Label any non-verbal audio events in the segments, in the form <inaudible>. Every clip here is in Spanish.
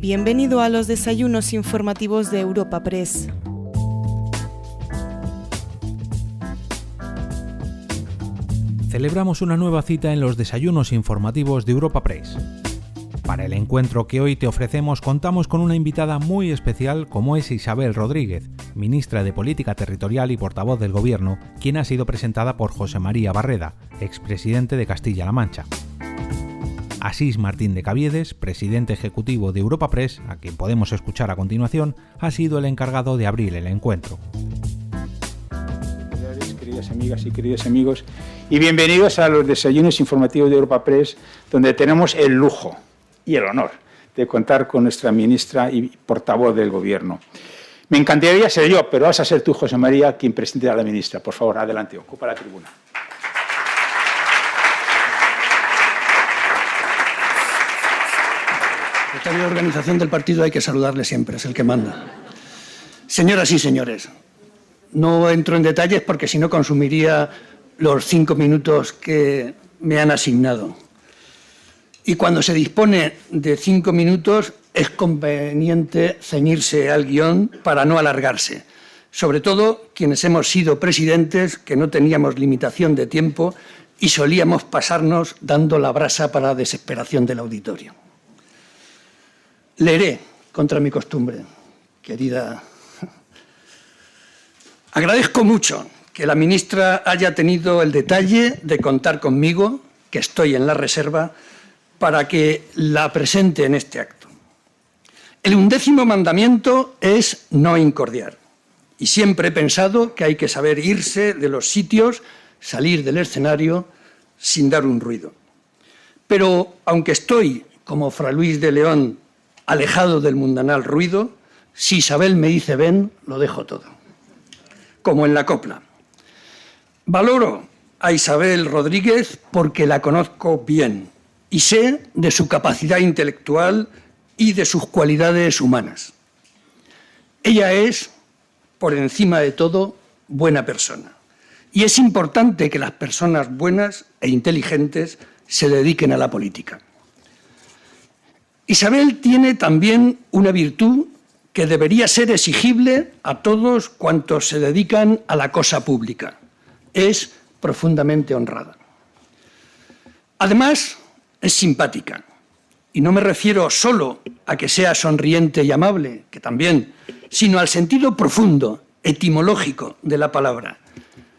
Bienvenido a los desayunos informativos de Europa Press. Celebramos una nueva cita en los desayunos informativos de Europa Press. Para el encuentro que hoy te ofrecemos contamos con una invitada muy especial como es Isabel Rodríguez, ministra de Política Territorial y portavoz del Gobierno, quien ha sido presentada por José María Barreda, expresidente de Castilla-La Mancha. Asís Martín de Caviedes, presidente ejecutivo de Europa Press, a quien podemos escuchar a continuación, ha sido el encargado de abrir el encuentro. Queridas amigas y queridos amigos, y bienvenidos a los desayunos informativos de Europa Press, donde tenemos el lujo y el honor de contar con nuestra ministra y portavoz del Gobierno. Me encantaría ser yo, pero vas a ser tú, José María, quien presente a la ministra. Por favor, adelante, ocupa la tribuna. Secretario de organización del partido hay que saludarle siempre, es el que manda. Señoras y señores, no entro en detalles porque si no consumiría los cinco minutos que me han asignado. Y cuando se dispone de cinco minutos es conveniente ceñirse al guion para no alargarse. Sobre todo quienes hemos sido presidentes, que no teníamos limitación de tiempo y solíamos pasarnos dando la brasa para la desesperación del auditorio. Leeré contra mi costumbre, querida. Agradezco mucho que la ministra haya tenido el detalle de contar conmigo, que estoy en la reserva, para que la presente en este acto. El undécimo mandamiento es no incordiar. Y siempre he pensado que hay que saber irse de los sitios, salir del escenario sin dar un ruido. Pero aunque estoy, como Fra Luis de León, alejado del mundanal ruido, si Isabel me dice ven, lo dejo todo. Como en la copla. Valoro a Isabel Rodríguez porque la conozco bien y sé de su capacidad intelectual y de sus cualidades humanas. Ella es, por encima de todo, buena persona. Y es importante que las personas buenas e inteligentes se dediquen a la política. Isabel tiene también una virtud que debería ser exigible a todos cuantos se dedican a la cosa pública. Es profundamente honrada. Además, es simpática. Y no me refiero solo a que sea sonriente y amable, que también, sino al sentido profundo, etimológico de la palabra.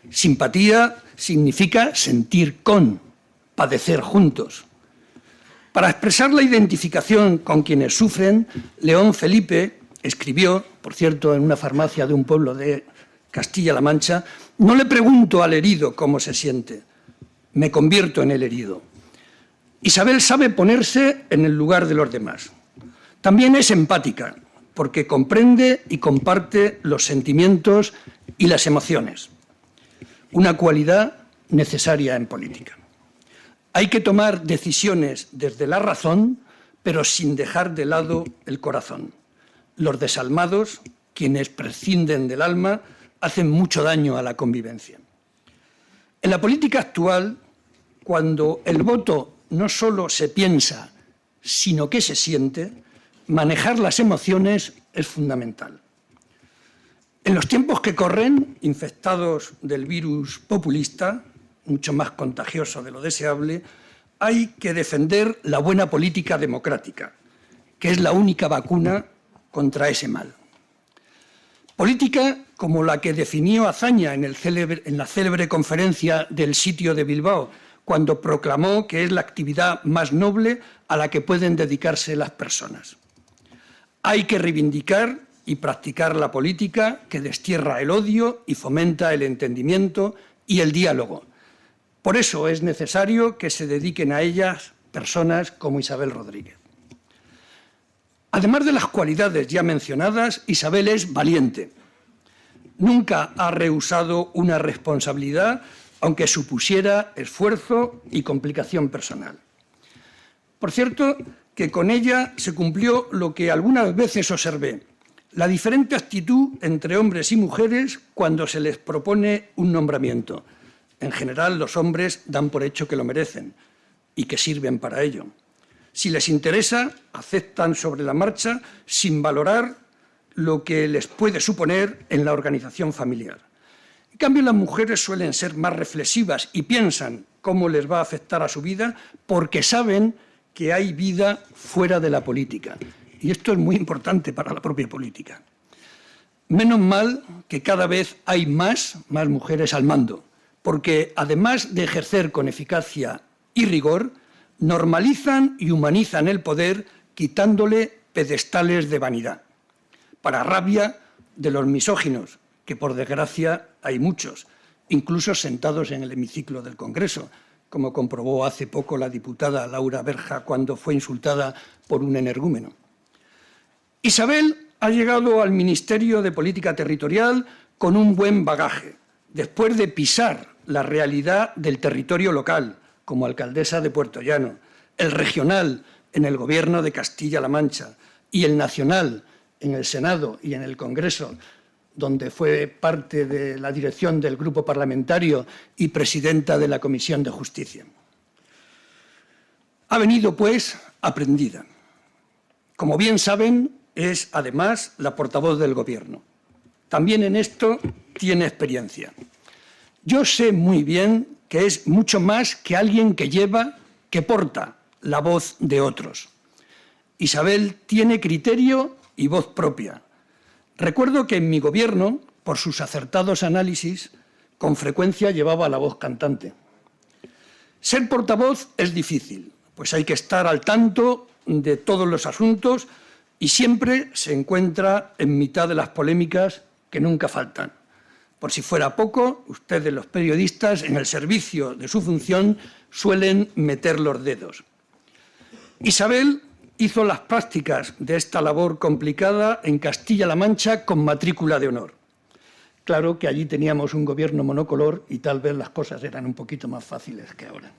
Simpatía significa sentir con, padecer juntos. Para expresar la identificación con quienes sufren, León Felipe escribió, por cierto, en una farmacia de un pueblo de Castilla-La Mancha, no le pregunto al herido cómo se siente, me convierto en el herido. Isabel sabe ponerse en el lugar de los demás. También es empática, porque comprende y comparte los sentimientos y las emociones, una cualidad necesaria en política. Hay que tomar decisiones desde la razón, pero sin dejar de lado el corazón. Los desalmados, quienes prescinden del alma, hacen mucho daño a la convivencia. En la política actual, cuando el voto no solo se piensa, sino que se siente, manejar las emociones es fundamental. En los tiempos que corren, infectados del virus populista, mucho más contagioso de lo deseable, hay que defender la buena política democrática, que es la única vacuna contra ese mal. Política como la que definió Azaña en, en, la célebre conferencia del sitio de Bilbao, cuando proclamó que es la actividad más noble a la que pueden dedicarse las personas. Hay que reivindicar y practicar la política que destierra el odio y fomenta el entendimiento y el diálogo, por eso es necesario que se dediquen a ellas personas como Isabel Rodríguez. Además de las cualidades ya mencionadas, Isabel es valiente. Nunca ha rehusado una responsabilidad, aunque supusiera esfuerzo y complicación personal. Por cierto, que con ella se cumplió lo que algunas veces observé, la diferente actitud entre hombres y mujeres cuando se les propone un nombramiento en general, los hombres dan por hecho que lo merecen y que sirven para ello. Si les interesa, aceptan sobre la marcha sin valorar lo que les puede suponer en la organización familiar. En cambio, las mujeres suelen ser más reflexivas y piensan cómo les va a afectar a su vida porque saben que hay vida fuera de la política. Y esto es muy importante para la propia política. Menos mal que cada vez hay más, más mujeres al mando, porque además de ejercer con eficacia y rigor, normalizan y humanizan el poder quitándole pedestales de vanidad, para rabia de los misóginos, que por desgracia hay muchos, incluso sentados en el hemiciclo del Congreso, como comprobó hace poco la diputada Laura Berja cuando fue insultada por un energúmeno. Isabel ha llegado al Ministerio de Política Territorial con un buen bagaje, después de pisar la realidad del territorio local, como alcaldesa de Puerto Llano, el regional en el Gobierno de Castilla-La Mancha y el nacional en el Senado y en el Congreso, donde fue parte de la dirección del grupo parlamentario y presidenta de la Comisión de Justicia. Ha venido, pues, aprendida. Como bien saben, es además la portavoz del Gobierno. También en esto tiene experiencia. Yo sé muy bien que es mucho más que alguien que lleva, que porta la voz de otros. Isabel tiene criterio y voz propia. Recuerdo que en mi gobierno, por sus acertados análisis, con frecuencia llevaba la voz cantante. Ser portavoz es difícil, pues hay que estar al tanto de todos los asuntos y siempre se encuentra en mitad de las polémicas que nunca faltan. Por si fuera poco, ustedes los periodistas, en el servicio de su función, suelen meter los dedos. Isabel hizo las prácticas de esta labor complicada en Castilla-La Mancha con matrícula de honor. Claro que allí teníamos un gobierno monocolor y tal vez las cosas eran un poquito más fáciles que ahora.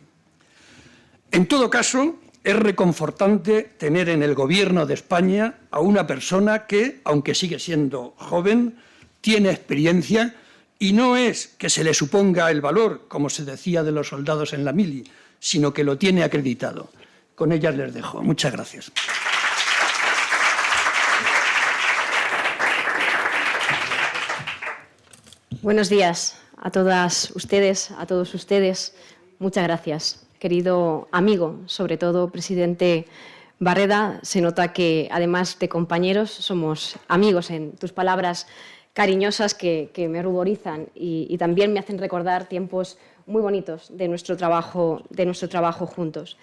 En todo caso, es reconfortante tener en el gobierno de España a una persona que, aunque sigue siendo joven, tiene experiencia y no es que se le suponga el valor, como se decía de los soldados en la mili, sino que lo tiene acreditado. Con ellas les dejo. Muchas gracias. Buenos días a todas ustedes, a todos ustedes. Muchas gracias querido amigo, sobre todo presidente Barreda. Se nota que, además de compañeros, somos amigos en tus palabras cariñosas que, me ruborizan y, también me hacen recordar tiempos muy bonitos de nuestro trabajo, de nuestro trabajo juntos.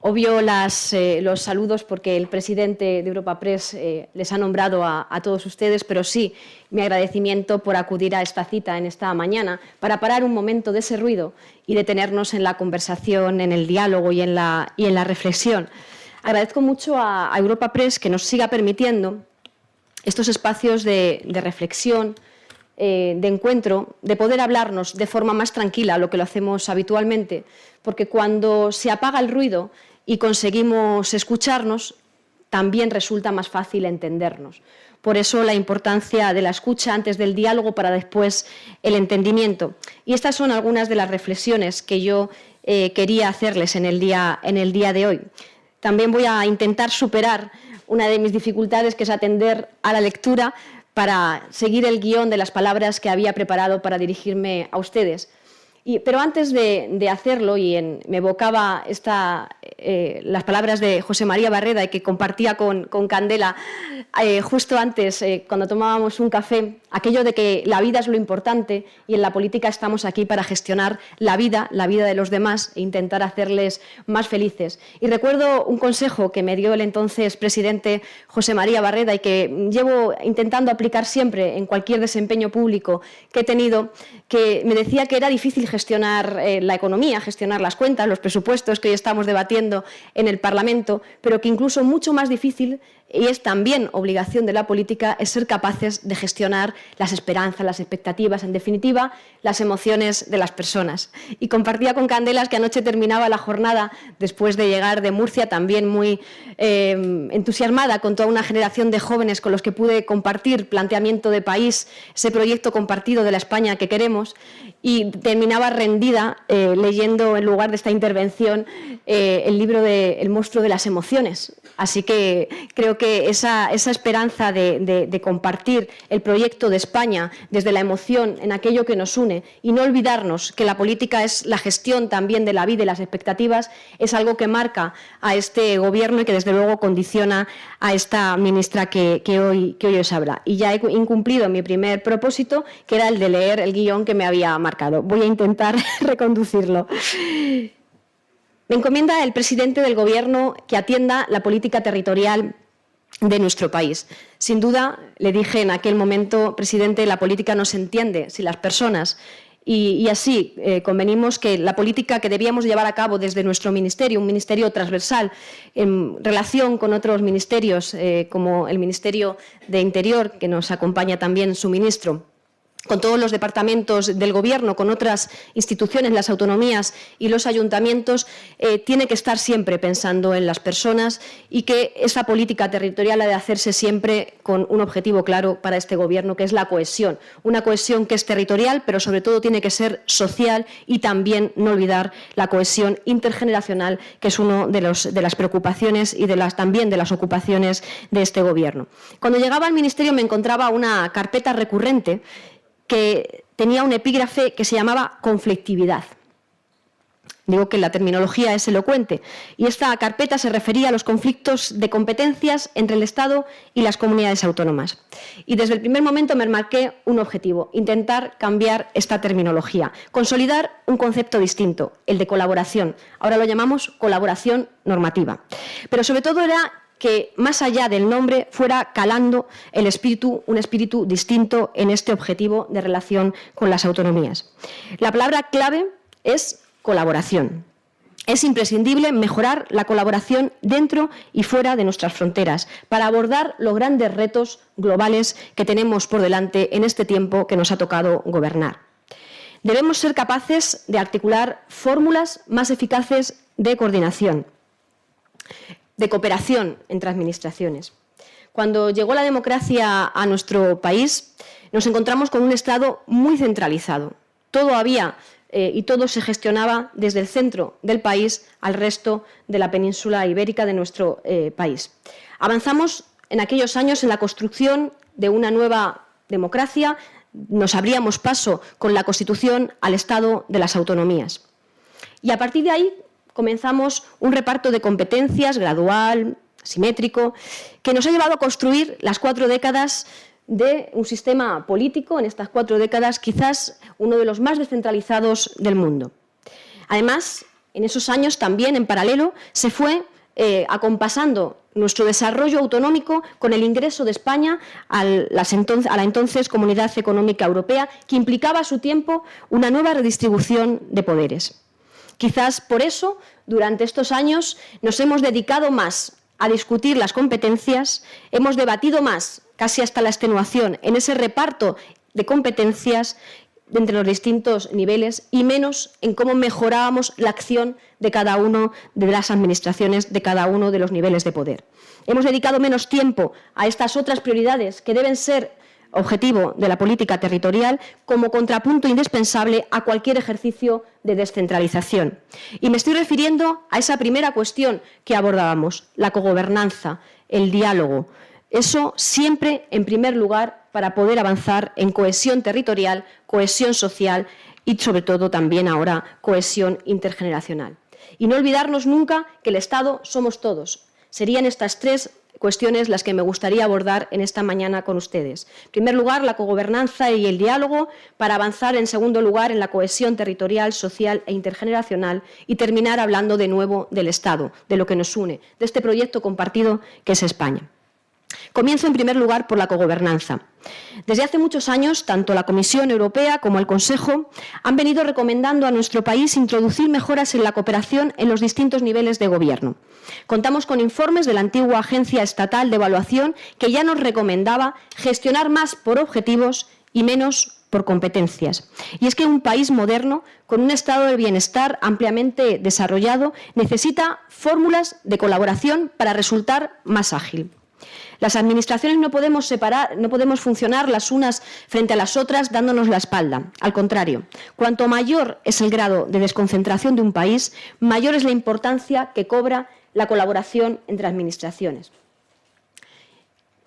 Obvio eh, los saludos porque el presidente de Europa Press eh, les ha nombrado a, todos ustedes, pero sí mi agradecimiento por acudir a esta cita en esta mañana para parar un momento de ese ruido y detenernos en la conversación, en el diálogo y en la, y en la reflexión. Agradezco mucho a, Europa Press que nos siga permitiendo estos espacios de, reflexión, eh, de encuentro, de poder hablarnos de forma más tranquila, lo que lo hacemos habitualmente, porque cuando se apaga el ruido y conseguimos escucharnos, también resulta más fácil entendernos. Por eso la importancia de la escucha antes del diálogo para después el entendimiento. Y estas son algunas de las reflexiones que yo eh, quería hacerles en el, día, en el día de hoy. También voy a intentar superar una de mis dificultades, que es atender a la lectura para seguir el guion de las palabras que había preparado para dirigirme a ustedes. Pero antes de, hacerlo, y me evocaba eh, las palabras de José María Barreda y que compartía con, Candela eh, justo antes, eh, cuando tomábamos un café, aquello de que la vida es lo importante y en la política estamos aquí para gestionar la vida, la vida de los demás e intentar hacerles más felices. Y recuerdo un consejo que me dio el entonces presidente José María Barreda y que llevo intentando aplicar siempre en cualquier desempeño público que he tenido, que me decía que era difícil gestionar la economía, gestionar las cuentas, los presupuestos que hoy estamos debatiendo en el Parlamento, pero que incluso mucho más difícil y es también obligación de la política es ser capaces de gestionar las esperanzas, las expectativas, en definitiva, las emociones de las personas. Y compartía con Candelas que anoche terminaba la jornada después de llegar de Murcia, también muy eh, entusiasmada con toda una generación de jóvenes con los que pude compartir planteamiento de país, ese proyecto compartido de la España que queremos, y terminaba rendida eh, leyendo en lugar de esta intervención eh, el libro de El monstruo de las emociones. Así que creo que esa, esperanza de, compartir el proyecto de España desde la emoción en aquello que nos une y no olvidarnos que la política es la gestión también de la vida y las expectativas es algo que marca a este gobierno y que desde luego condiciona a esta ministra que, hoy, que hoy os habla. Y ya he incumplido mi primer propósito, que era el de leer el guion que me había marcado. Voy a intentar <laughs> reconducirlo. Me encomienda el presidente del Gobierno que atienda la política territorial de nuestro país. Sin duda, le dije en aquel momento, presidente, la política no se entiende si las personas y, así eh, convenimos que la política que debíamos llevar a cabo desde nuestro ministerio, un ministerio transversal en relación con otros ministerios, eh, como el Ministerio de Interior, que nos acompaña también su ministro, con todos los departamentos del Gobierno, con otras instituciones, las autonomías y los ayuntamientos, eh, tiene que estar siempre pensando en las personas y que esa política territorial ha de hacerse siempre con un objetivo claro para este Gobierno, que es la cohesión. Una cohesión que es territorial, pero sobre todo tiene que ser social y también no olvidar la cohesión intergeneracional, que es una de, de las preocupaciones y de las, también de las ocupaciones de este Gobierno. Cuando llegaba al Ministerio me encontraba una carpeta recurrente que tenía un epígrafe que se llamaba conflictividad. Digo que la terminología es elocuente. Y esta carpeta se refería a los conflictos de competencias entre el Estado y las comunidades autónomas. Y desde el primer momento me marqué un objetivo, intentar cambiar esta terminología, consolidar un concepto distinto, el de colaboración. Ahora lo llamamos colaboración normativa. Pero sobre todo era que más allá del nombre fuera calando el espíritu, un espíritu distinto en este objetivo de relación con las autonomías. La palabra clave es colaboración. Es imprescindible mejorar la colaboración dentro y fuera de nuestras fronteras para abordar los grandes retos globales que tenemos por delante en este tiempo que nos ha tocado gobernar. Debemos ser capaces de articular fórmulas más eficaces de coordinación de cooperación entre administraciones. Cuando llegó la democracia a nuestro país, nos encontramos con un Estado muy centralizado. Todo había eh, y todo se gestionaba desde el centro del país al resto de la península ibérica de nuestro eh, país. Avanzamos en aquellos años en la construcción de una nueva democracia, nos abríamos paso con la Constitución al Estado de las autonomías. Y a partir de ahí comenzamos un reparto de competencias gradual, simétrico, que nos ha llevado a construir las cuatro décadas de un sistema político, en estas cuatro décadas quizás uno de los más descentralizados del mundo. Además, en esos años también, en paralelo, se fue eh, acompasando nuestro desarrollo autonómico con el ingreso de España a la entonces Comunidad Económica Europea, que implicaba a su tiempo una nueva redistribución de poderes. Quizás por eso, durante estos años, nos hemos dedicado más a discutir las competencias, hemos debatido más, casi hasta la extenuación, en ese reparto de competencias entre los distintos niveles y menos en cómo mejorábamos la acción de cada uno de las administraciones, de cada uno de los niveles de poder. Hemos dedicado menos tiempo a estas otras prioridades que deben ser objetivo de la política territorial como contrapunto indispensable a cualquier ejercicio de descentralización. Y me estoy refiriendo a esa primera cuestión que abordábamos, la cogobernanza, el diálogo. Eso siempre en primer lugar para poder avanzar en cohesión territorial, cohesión social y sobre todo también ahora cohesión intergeneracional. Y no olvidarnos nunca que el Estado somos todos. Serían estas tres cuestiones las que me gustaría abordar en esta mañana con ustedes. En primer lugar, la cogobernanza y el diálogo para avanzar, en segundo lugar, en la cohesión territorial, social e intergeneracional y terminar hablando de nuevo del Estado, de lo que nos une, de este proyecto compartido que es España. Comienzo en primer lugar por la cogobernanza. Desde hace muchos años, tanto la Comisión Europea como el Consejo han venido recomendando a nuestro país introducir mejoras en la cooperación en los distintos niveles de gobierno. Contamos con informes de la antigua Agencia Estatal de Evaluación que ya nos recomendaba gestionar más por objetivos y menos por competencias. Y es que un país moderno, con un estado de bienestar ampliamente desarrollado, necesita fórmulas de colaboración para resultar más ágil. Las administraciones no podemos separar, no podemos funcionar las unas frente a las otras dándonos la espalda. Al contrario, cuanto mayor es el grado de desconcentración de un país, mayor es la importancia que cobra la colaboración entre administraciones.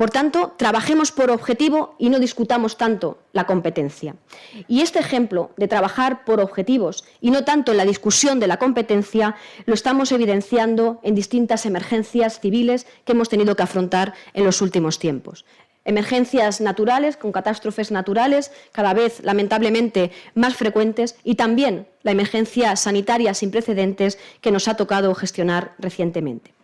Por tanto, trabajemos por objetivo y no discutamos tanto la competencia. Y este ejemplo de trabajar por objetivos y no tanto en la discusión de la competencia lo estamos evidenciando en distintas emergencias civiles que hemos tenido que afrontar en los últimos tiempos. Emergencias naturales, con catástrofes naturales cada vez lamentablemente más frecuentes y también la emergencia sanitaria sin precedentes que nos ha tocado gestionar recientemente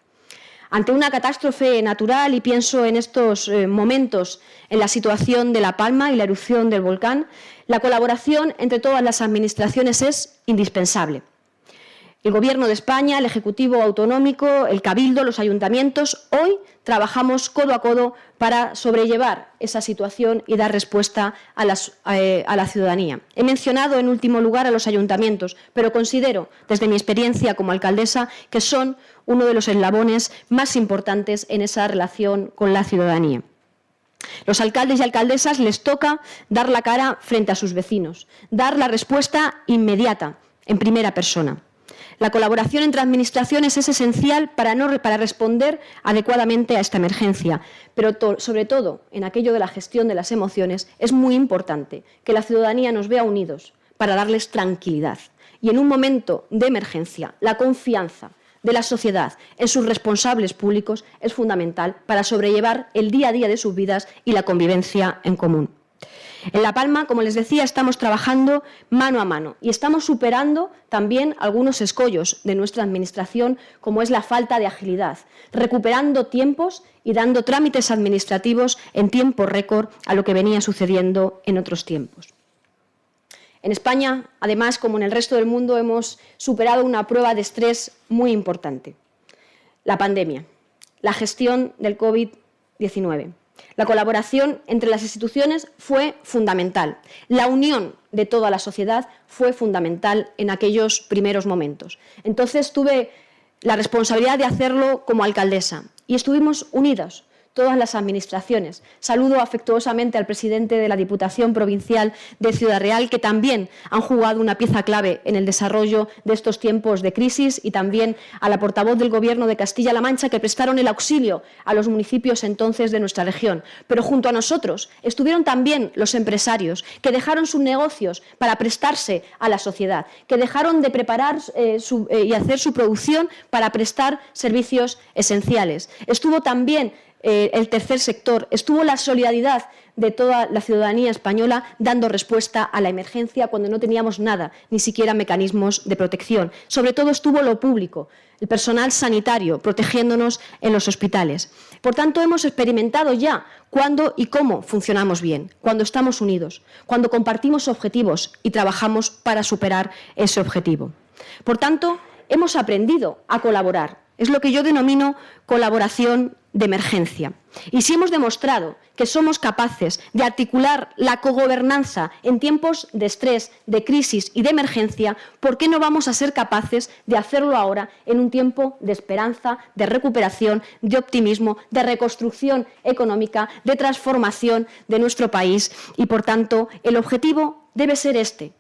ante una catástrofe natural, y pienso en estos eh, momentos en la situación de La Palma y la erupción del volcán, la colaboración entre todas las administraciones es indispensable. El Gobierno de España, el Ejecutivo Autonómico, el Cabildo, los ayuntamientos, hoy trabajamos codo a codo para sobrellevar esa situación y dar respuesta a, eh, a, la ciudadanía. He mencionado en último lugar a los ayuntamientos, pero considero, desde mi experiencia como alcaldesa, que son uno de los eslabones más importantes en esa relación con la ciudadanía. Los alcaldes y alcaldesas les toca dar la cara frente a sus vecinos, dar la respuesta inmediata, en primera persona. La colaboración entre administraciones es esencial para, para responder adecuadamente a esta emergencia, pero sobre todo en aquello de la gestión de las emociones es muy importante que la ciudadanía nos vea unidos para darles tranquilidad. Y en un momento de emergencia, la confianza de la sociedad en sus responsables públicos es fundamental para sobrellevar el día a día de sus vidas y la convivencia en común. En La Palma, como les decía, estamos trabajando mano a mano y estamos superando también algunos escollos de nuestra Administración, como es la falta de agilidad, recuperando tiempos y dando trámites administrativos en tiempo récord a lo que venía sucediendo en otros tiempos. En España, además, como en el resto del mundo, hemos superado una prueba de estrés muy importante, la pandemia, la gestión del COVID-19. La colaboración entre las instituciones fue fundamental. La unión de toda la sociedad fue fundamental en aquellos primeros momentos. Entonces tuve la responsabilidad de hacerlo como alcaldesa y estuvimos unidos todas las administraciones. Saludo afectuosamente al presidente de la Diputación Provincial de Ciudad Real, que también han jugado una pieza clave en el desarrollo de estos tiempos de crisis, y también a la portavoz del Gobierno de Castilla-La Mancha, que prestaron el auxilio a los municipios entonces de nuestra región. Pero junto a nosotros estuvieron también los empresarios, que dejaron sus negocios para prestarse a la sociedad, que dejaron de preparar eh, eh, y hacer su producción para prestar servicios esenciales. Estuvo también eh, el tercer sector, estuvo la solidaridad de toda la ciudadanía española dando respuesta a la emergencia cuando no teníamos nada, ni siquiera mecanismos de protección. Sobre todo estuvo lo público, el personal sanitario protegiéndonos en los hospitales. Por tanto, hemos experimentado ya cuándo y cómo funcionamos bien, cuando estamos unidos, cuando compartimos objetivos y trabajamos para superar ese objetivo. Por tanto, hemos aprendido a colaborar. Es lo que yo denomino colaboración de emergencia. Y si hemos demostrado que somos capaces de articular la cogobernanza en tiempos de estrés, de crisis y de emergencia, ¿por qué no vamos a ser capaces de hacerlo ahora en un tiempo de esperanza, de recuperación, de optimismo, de reconstrucción económica, de transformación de nuestro país? Y, por tanto, el objetivo debe ser este,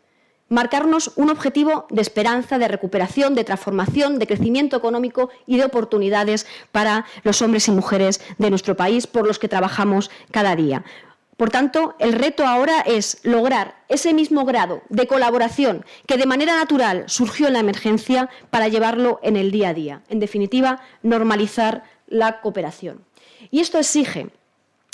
marcarnos un objetivo de esperanza, de recuperación, de transformación, de crecimiento económico y de oportunidades para los hombres y mujeres de nuestro país por los que trabajamos cada día. Por tanto, el reto ahora es lograr ese mismo grado de colaboración que de manera natural surgió en la emergencia para llevarlo en el día a día. En definitiva, normalizar la cooperación. Y esto exige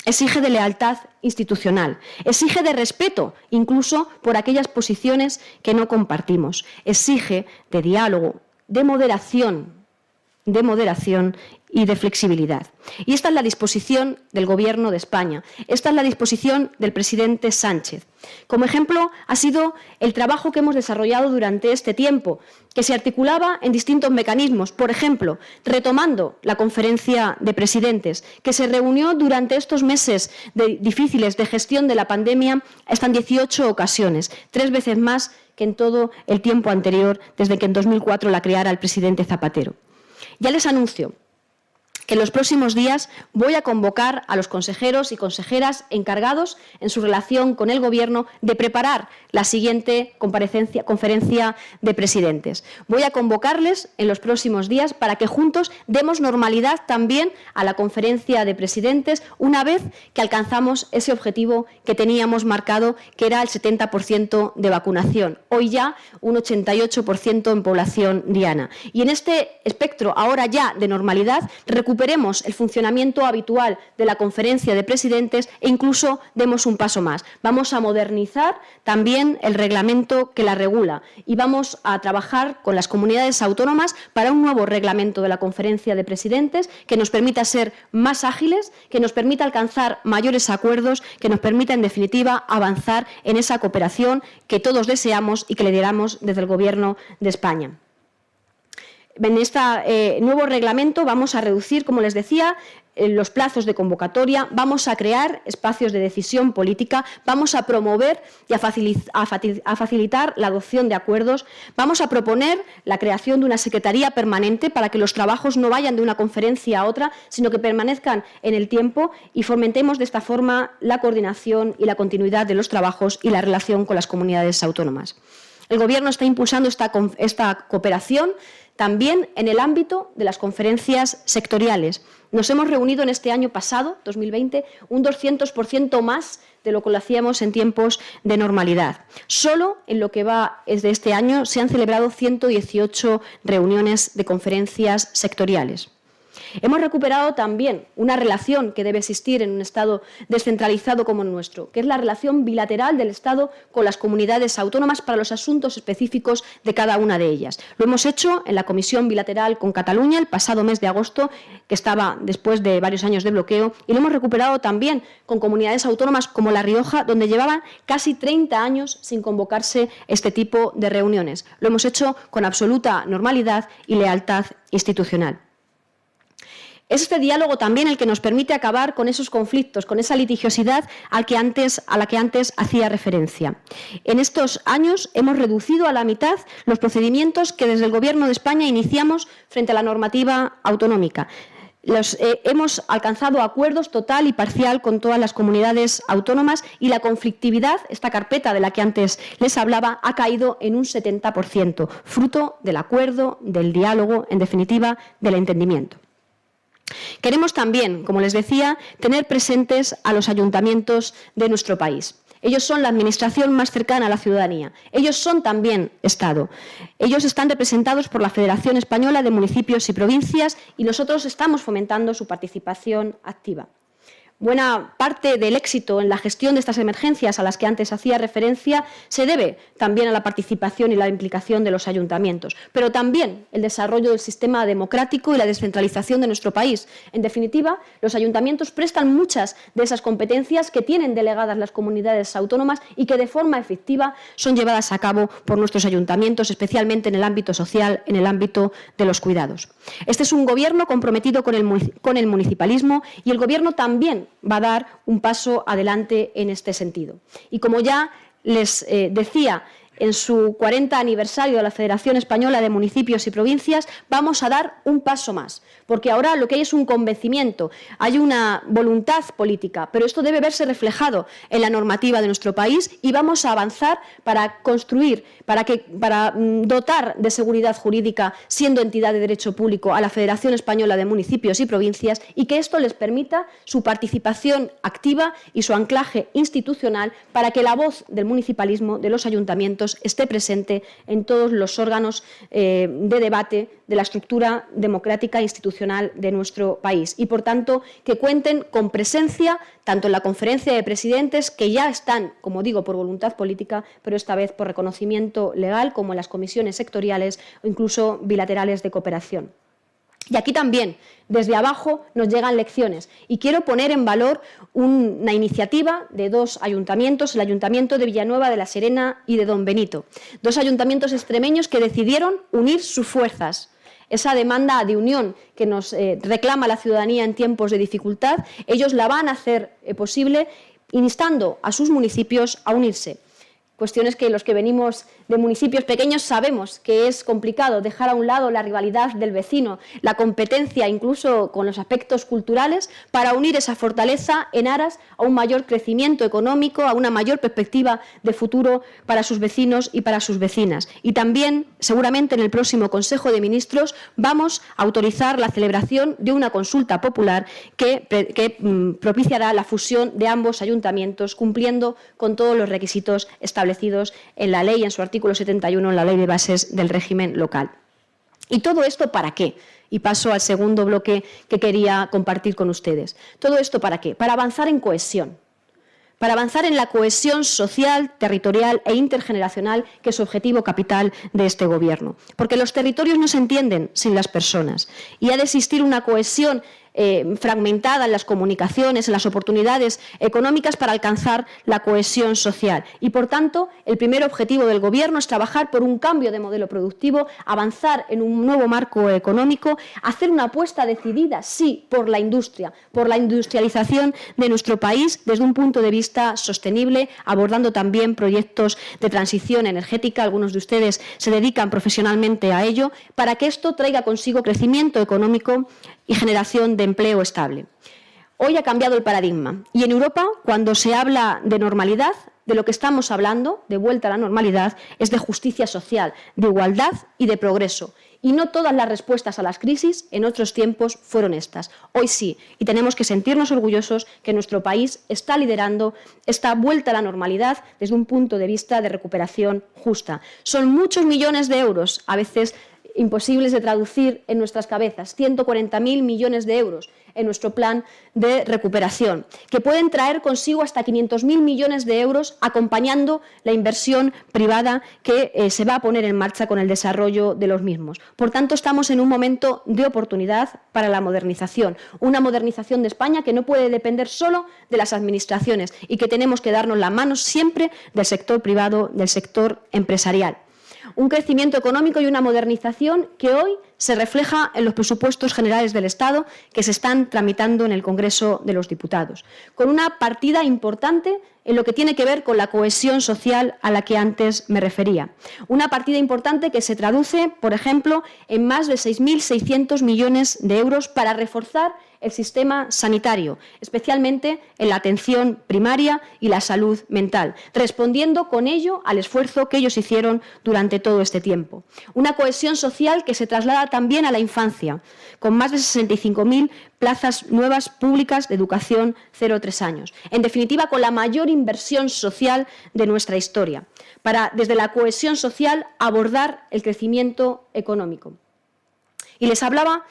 exige de lealtad institucional, exige de respeto, incluso por aquellas posiciones que no compartimos, exige de diálogo, de moderación, de moderación y de flexibilidad. Y esta es la disposición del Gobierno de España, esta es la disposición del presidente Sánchez. Como ejemplo, ha sido el trabajo que hemos desarrollado durante este tiempo, que se articulaba en distintos mecanismos. Por ejemplo, retomando la conferencia de presidentes, que se reunió durante estos meses difíciles de gestión de la pandemia hasta en 18 ocasiones, tres veces más que en todo el tiempo anterior, desde que en 2004 la creara el presidente Zapatero. Ya les anuncio que en los próximos días voy a convocar a los consejeros y consejeras encargados en su relación con el Gobierno de preparar la siguiente conferencia de presidentes. Voy a convocarles en los próximos días para que juntos demos normalidad también a la conferencia de presidentes una vez que alcanzamos ese objetivo que teníamos marcado, que era el 70% de vacunación. Hoy ya un 88% en población diana. Y en este espectro ahora ya de normalidad, recuperemos el funcionamiento habitual de la conferencia de presidentes e incluso demos un paso más. Vamos a modernizar también el reglamento que la regula y vamos a trabajar con las comunidades autónomas para un nuevo reglamento de la conferencia de presidentes que nos permita ser más ágiles, que nos permita alcanzar mayores acuerdos, que nos permita, en definitiva, avanzar en esa cooperación que todos deseamos y que lideramos desde el Gobierno de España. En este nuevo reglamento vamos a reducir, como les decía, eh, los plazos de convocatoria, vamos a crear espacios de decisión política, vamos a promover y a, facilitar la adopción de acuerdos, vamos a proponer la creación de una secretaría permanente para que los trabajos no vayan de una conferencia a otra, sino que permanezcan en el tiempo y fomentemos de esta forma la coordinación y la continuidad de los trabajos y la relación con las comunidades autónomas. El Gobierno está impulsando esta, esta cooperación también en el ámbito de las conferencias sectoriales. Nos hemos reunido en este año pasado, 2020, un 200% más de lo que lo hacíamos en tiempos de normalidad. Solo en lo que va desde este año se han celebrado 118 reuniones de conferencias sectoriales. Hemos recuperado también una relación que debe existir en un Estado descentralizado como el nuestro, que es la relación bilateral del Estado con las comunidades autónomas para los asuntos específicos de cada una de ellas. Lo hemos hecho en la Comisión Bilateral con Cataluña el pasado mes de agosto, que estaba después de varios años de bloqueo, y lo hemos recuperado también con comunidades autónomas como La Rioja, donde llevaban casi 30 años sin convocarse este tipo de reuniones. Lo hemos hecho con absoluta normalidad y lealtad institucional. Es este diálogo también el que nos permite acabar con esos conflictos, con esa litigiosidad a la que antes hacía referencia. En estos años hemos reducido a la mitad los procedimientos que desde el Gobierno de España iniciamos frente a la normativa autonómica. Eh, hemos alcanzado acuerdos total y parcial con todas las comunidades autónomas y la conflictividad, esta carpeta de la que antes les hablaba, ha caído en un 70%, fruto del acuerdo, del diálogo, en definitiva, del entendimiento. Queremos también, como les decía, tener presentes a los ayuntamientos de nuestro país. Ellos son la administración más cercana a la ciudadanía. Ellos son también Estado. Ellos están representados por la Federación Española de Municipios y Provincias y nosotros estamos fomentando su participación activa. Buena parte del éxito en la gestión de estas emergencias a las que antes hacía referencia se debe también a la participación y la implicación de los ayuntamientos, pero también el desarrollo del sistema democrático y la descentralización de nuestro país. En definitiva, los ayuntamientos prestan muchas de esas competencias que tienen delegadas las comunidades autónomas y que de forma efectiva son llevadas a cabo por nuestros ayuntamientos, especialmente en el ámbito social, en el ámbito de los cuidados. Este es un gobierno comprometido con el, con el municipalismo y el gobierno también va a dar un paso adelante en este sentido. Y como ya les eh, decía, en su 40 aniversario de la Federación Española de Municipios y Provincias, vamos a dar un paso más, porque ahora lo que hay es un convencimiento, hay una voluntad política, pero esto debe verse reflejado en la normativa de nuestro país y vamos a avanzar para construir, para, que, mm, dotar de seguridad jurídica, siendo entidad de derecho público, a la Federación Española de Municipios y Provincias y que esto les permita su participación activa y su anclaje institucional para que la voz del municipalismo, de los ayuntamientos, esté presente en todos los órganos eh, de debate de la estructura democrática e institucional de nuestro país y, por tanto, que cuenten con presencia tanto en la conferencia de presidentes, que ya están, como digo, por voluntad política, pero esta vez por reconocimiento legal, como en las comisiones sectoriales o incluso bilaterales de cooperación. Y aquí también, desde abajo, nos llegan lecciones. Y quiero poner en valor una iniciativa de dos ayuntamientos, el Ayuntamiento de Villanueva de la Serena y de Don Benito. Dos ayuntamientos extremeños que decidieron unir sus fuerzas. Esa demanda de unión que nos eh, reclama la ciudadanía en tiempos de dificultad, ellos la van a hacer eh, posible instando a sus municipios a unirse. Cuestiones que los que venimos de municipios pequeños sabemos que es complicado dejar a un lado la rivalidad del vecino, la competencia incluso con los aspectos culturales, para unir esa fortaleza en aras a un mayor crecimiento económico, a una mayor perspectiva de futuro para sus vecinos y para sus vecinas. Y también, seguramente en el próximo Consejo de Ministros, vamos a autorizar la celebración de una consulta popular que, mm, propiciará la fusión de ambos ayuntamientos, cumpliendo con todos los requisitos establecidos en la ley, en su artículo 71, en la ley de bases del régimen local. ¿Y todo esto para qué? Y paso al segundo bloque que quería compartir con ustedes. ¿Todo esto para qué? Para avanzar en cohesión, para avanzar en la cohesión social, territorial e intergeneracional, que es objetivo capital de este Gobierno. Porque los territorios no se entienden sin las personas y ha de existir una cohesión eh, fragmentada en las comunicaciones, en las oportunidades económicas para alcanzar la cohesión social. Y, por tanto, el primer objetivo del Gobierno es trabajar por un cambio de modelo productivo, avanzar en un nuevo marco económico, hacer una apuesta decidida, sí, por la industria, por la industrialización de nuestro país desde un punto de vista sostenible, abordando también proyectos de transición energética. Algunos de ustedes se dedican profesionalmente a ello, para que esto traiga consigo crecimiento económico y generación de empleo estable. Hoy ha cambiado el paradigma y en Europa, cuando se habla de normalidad, de lo que estamos hablando, de vuelta a la normalidad, es de justicia social, de igualdad y de progreso. Y no todas las respuestas a las crisis en otros tiempos fueron estas. Hoy sí, y tenemos que sentirnos orgullosos que nuestro país está liderando esta vuelta a la normalidad desde un punto de vista de recuperación justa. Son muchos millones de euros, a veces imposibles de traducir en nuestras cabezas, 140.000 millones de euros en nuestro plan de recuperación, que pueden traer consigo hasta 500.000 millones de euros acompañando la inversión privada que eh, se va a poner en marcha con el desarrollo de los mismos. Por tanto, estamos en un momento de oportunidad para la modernización, una modernización de España que no puede depender solo de las administraciones y que tenemos que darnos la mano siempre del sector privado, del sector empresarial un crecimiento económico y una modernización que hoy se refleja en los presupuestos generales del Estado que se están tramitando en el Congreso de los Diputados, con una partida importante en lo que tiene que ver con la cohesión social a la que antes me refería. Una partida importante que se traduce, por ejemplo, en más de 6.600 millones de euros para reforzar el sistema sanitario, especialmente en la atención primaria y la salud mental, respondiendo con ello al esfuerzo que ellos hicieron durante todo este tiempo. Una cohesión social que se traslada también a la infancia, con más de 65.000 plazas nuevas públicas de educación 0-3 años. En definitiva, con la mayor inversión social de nuestra historia, para, desde la cohesión social, abordar el crecimiento económico. Y les hablaba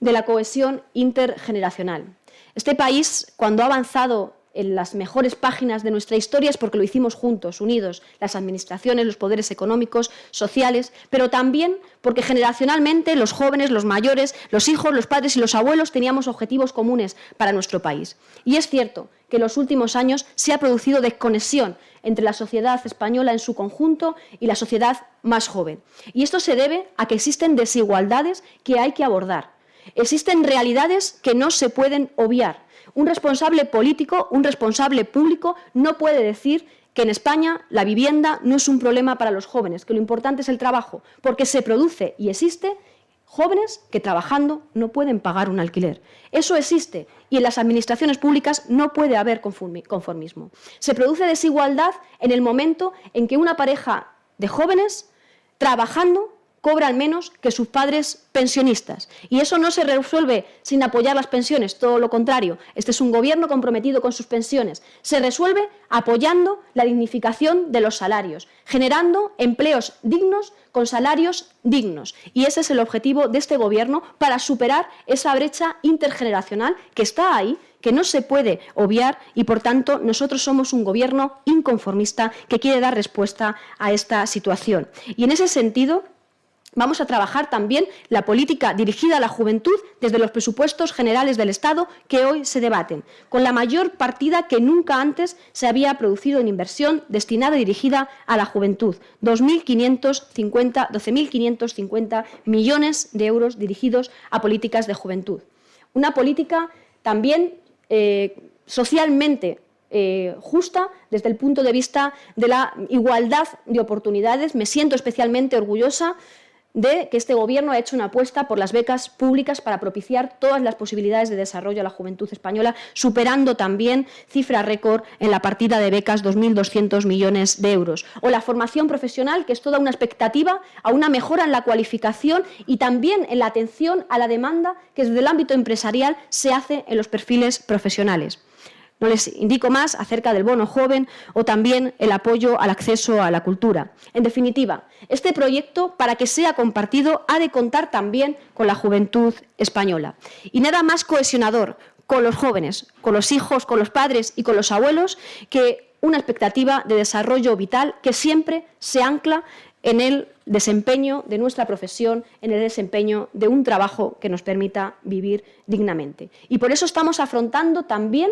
de la cohesión intergeneracional. Este país, cuando ha avanzado en las mejores páginas de nuestra historia es porque lo hicimos juntos, unidos, las administraciones, los poderes económicos, sociales, pero también porque generacionalmente los jóvenes, los mayores, los hijos, los padres y los abuelos teníamos objetivos comunes para nuestro país. Y es cierto que en los últimos años se ha producido desconexión entre la sociedad española en su conjunto y la sociedad más joven. Y esto se debe a que existen desigualdades que hay que abordar Existen realidades que no se pueden obviar. Un responsable político, un responsable público, no puede decir que en España la vivienda no es un problema para los jóvenes, que lo importante es el trabajo, porque se produce y existe jóvenes que trabajando no pueden pagar un alquiler. Eso existe y en las administraciones públicas no puede haber conformismo. Se produce desigualdad en el momento en que una pareja de jóvenes trabajando cobran menos que sus padres pensionistas. Y eso no se resuelve sin apoyar las pensiones, todo lo contrario. Este es un gobierno comprometido con sus pensiones. Se resuelve apoyando la dignificación de los salarios, generando empleos dignos con salarios dignos. Y ese es el objetivo de este gobierno para superar esa brecha intergeneracional que está ahí que no se puede obviar y, por tanto, nosotros somos un gobierno inconformista que quiere dar respuesta a esta situación. Y en ese sentido, Vamos a trabajar también la política dirigida a la juventud desde los presupuestos generales del Estado que hoy se debaten, con la mayor partida que nunca antes se había producido en inversión destinada y dirigida a la juventud, 12.550 millones de euros dirigidos a políticas de juventud. Una política también eh, socialmente eh, justa desde el punto de vista de la igualdad de oportunidades. Me siento especialmente orgullosa de que este Gobierno ha hecho una apuesta por las becas públicas para propiciar todas las posibilidades de desarrollo a la juventud española, superando también cifra récord en la partida de becas 2.200 millones de euros. O la formación profesional, que es toda una expectativa a una mejora en la cualificación y también en la atención a la demanda que desde el ámbito empresarial se hace en los perfiles profesionales. No les indico más acerca del bono joven o también el apoyo al acceso a la cultura. En definitiva, este proyecto, para que sea compartido, ha de contar también con la juventud española. Y nada más cohesionador con los jóvenes, con los hijos, con los padres y con los abuelos que una expectativa de desarrollo vital que siempre se ancla en el desempeño de nuestra profesión, en el desempeño de un trabajo que nos permita vivir dignamente. Y por eso estamos afrontando también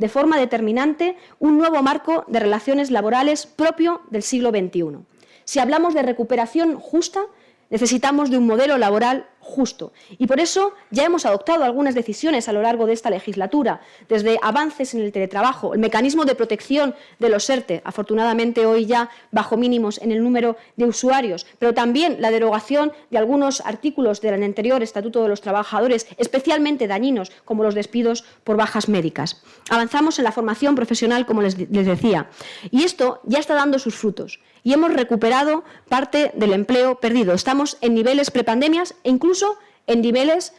de forma determinante un nuevo marco de relaciones laborales propio del siglo XXI. Si hablamos de recuperación justa, necesitamos de un modelo laboral justo. Y por eso ya hemos adoptado algunas decisiones a lo largo de esta legislatura, desde avances en el teletrabajo, el mecanismo de protección de los ERTE, afortunadamente hoy ya bajo mínimos en el número de usuarios, pero también la derogación de algunos artículos del anterior Estatuto de los Trabajadores, especialmente dañinos, como los despidos por bajas médicas. Avanzamos en la formación profesional, como les, les decía, y esto ya está dando sus frutos y hemos recuperado parte del empleo perdido. Estamos en niveles prepandemias e incluso en niveles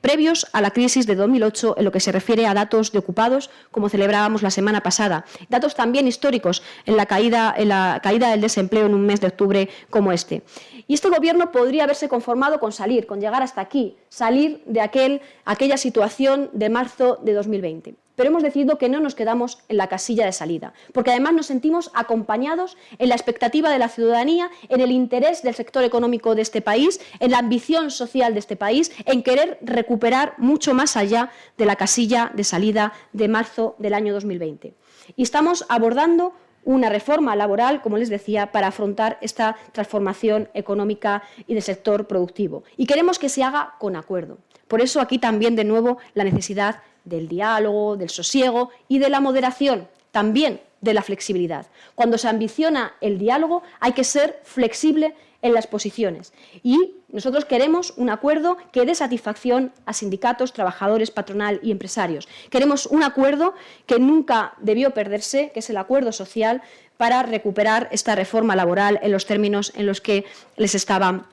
previos a la crisis de 2008 en lo que se refiere a datos de ocupados, como celebrábamos la semana pasada. Datos también históricos en la caída, en la caída del desempleo en un mes de octubre como este. Y este Gobierno podría haberse conformado con salir, con llegar hasta aquí, salir de aquel, aquella situación de marzo de 2020 pero hemos decidido que no nos quedamos en la casilla de salida, porque además nos sentimos acompañados en la expectativa de la ciudadanía, en el interés del sector económico de este país, en la ambición social de este país, en querer recuperar mucho más allá de la casilla de salida de marzo del año 2020. Y estamos abordando una reforma laboral, como les decía, para afrontar esta transformación económica y del sector productivo. Y queremos que se haga con acuerdo. Por eso aquí también, de nuevo, la necesidad del diálogo, del sosiego y de la moderación, también de la flexibilidad. Cuando se ambiciona el diálogo hay que ser flexible en las posiciones y nosotros queremos un acuerdo que dé satisfacción a sindicatos, trabajadores, patronal y empresarios. Queremos un acuerdo que nunca debió perderse, que es el acuerdo social, para recuperar esta reforma laboral en los términos en los que les estaba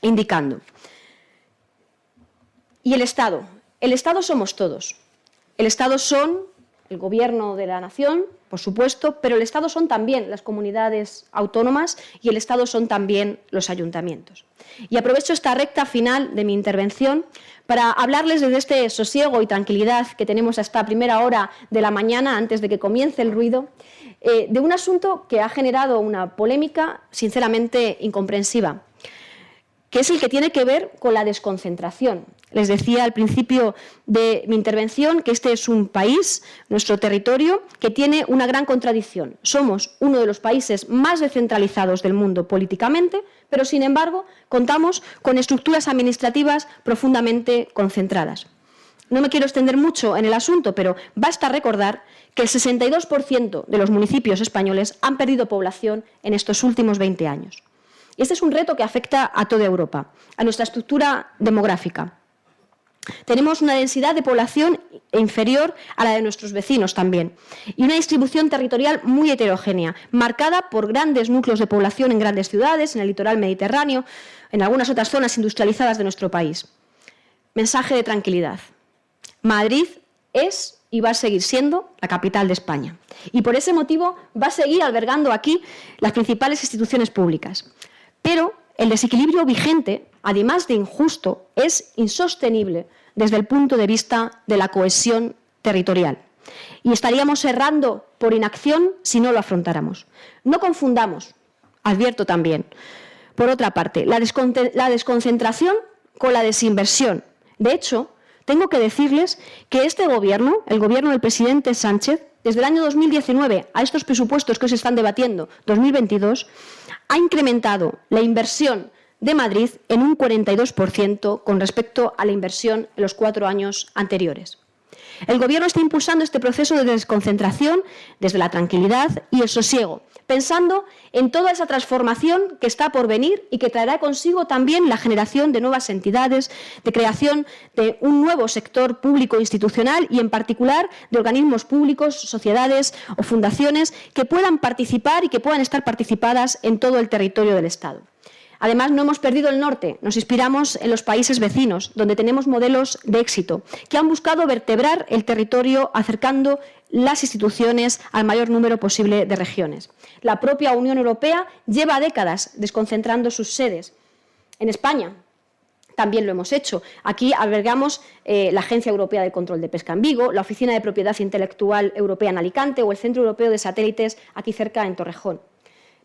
indicando. Y el Estado. El Estado somos todos. El Estado son el Gobierno de la Nación, por supuesto, pero el Estado son también las comunidades autónomas y el Estado son también los ayuntamientos. Y aprovecho esta recta final de mi intervención para hablarles desde este sosiego y tranquilidad que tenemos hasta primera hora de la mañana, antes de que comience el ruido, eh, de un asunto que ha generado una polémica sinceramente incomprensiva, que es el que tiene que ver con la desconcentración. Les decía al principio de mi intervención que este es un país, nuestro territorio, que tiene una gran contradicción. Somos uno de los países más descentralizados del mundo políticamente, pero sin embargo contamos con estructuras administrativas profundamente concentradas. No me quiero extender mucho en el asunto, pero basta recordar que el 62% de los municipios españoles han perdido población en estos últimos 20 años. Y este es un reto que afecta a toda Europa, a nuestra estructura demográfica. Tenemos una densidad de población inferior a la de nuestros vecinos también y una distribución territorial muy heterogénea, marcada por grandes núcleos de población en grandes ciudades, en el litoral mediterráneo, en algunas otras zonas industrializadas de nuestro país. Mensaje de tranquilidad. Madrid es y va a seguir siendo la capital de España. Y por ese motivo va a seguir albergando aquí las principales instituciones públicas. Pero el desequilibrio vigente, además de injusto, es insostenible desde el punto de vista de la cohesión territorial. Y estaríamos errando por inacción si no lo afrontáramos. No confundamos, advierto también, por otra parte, la, desconcentración con la desinversión. De hecho, tengo que decirles que este gobierno, el gobierno del presidente Sánchez, desde el año 2019 a estos presupuestos que se están debatiendo, 2022, ha incrementado la inversión de Madrid en un 42% con respecto a la inversión en los cuatro años anteriores. El Gobierno está impulsando este proceso de desconcentración desde la tranquilidad y el sosiego, pensando en toda esa transformación que está por venir y que traerá consigo también la generación de nuevas entidades, de creación de un nuevo sector público institucional y, en particular, de organismos públicos, sociedades o fundaciones que puedan participar y que puedan estar participadas en todo el territorio del Estado. Además, no hemos perdido el norte, nos inspiramos en los países vecinos, donde tenemos modelos de éxito, que han buscado vertebrar el territorio acercando las instituciones al mayor número posible de regiones. La propia Unión Europea lleva décadas desconcentrando sus sedes. En España, también lo hemos hecho. Aquí albergamos eh, la Agencia Europea de Control de Pesca en Vigo, la Oficina de Propiedad Intelectual Europea en Alicante o el Centro Europeo de Satélites aquí cerca en Torrejón.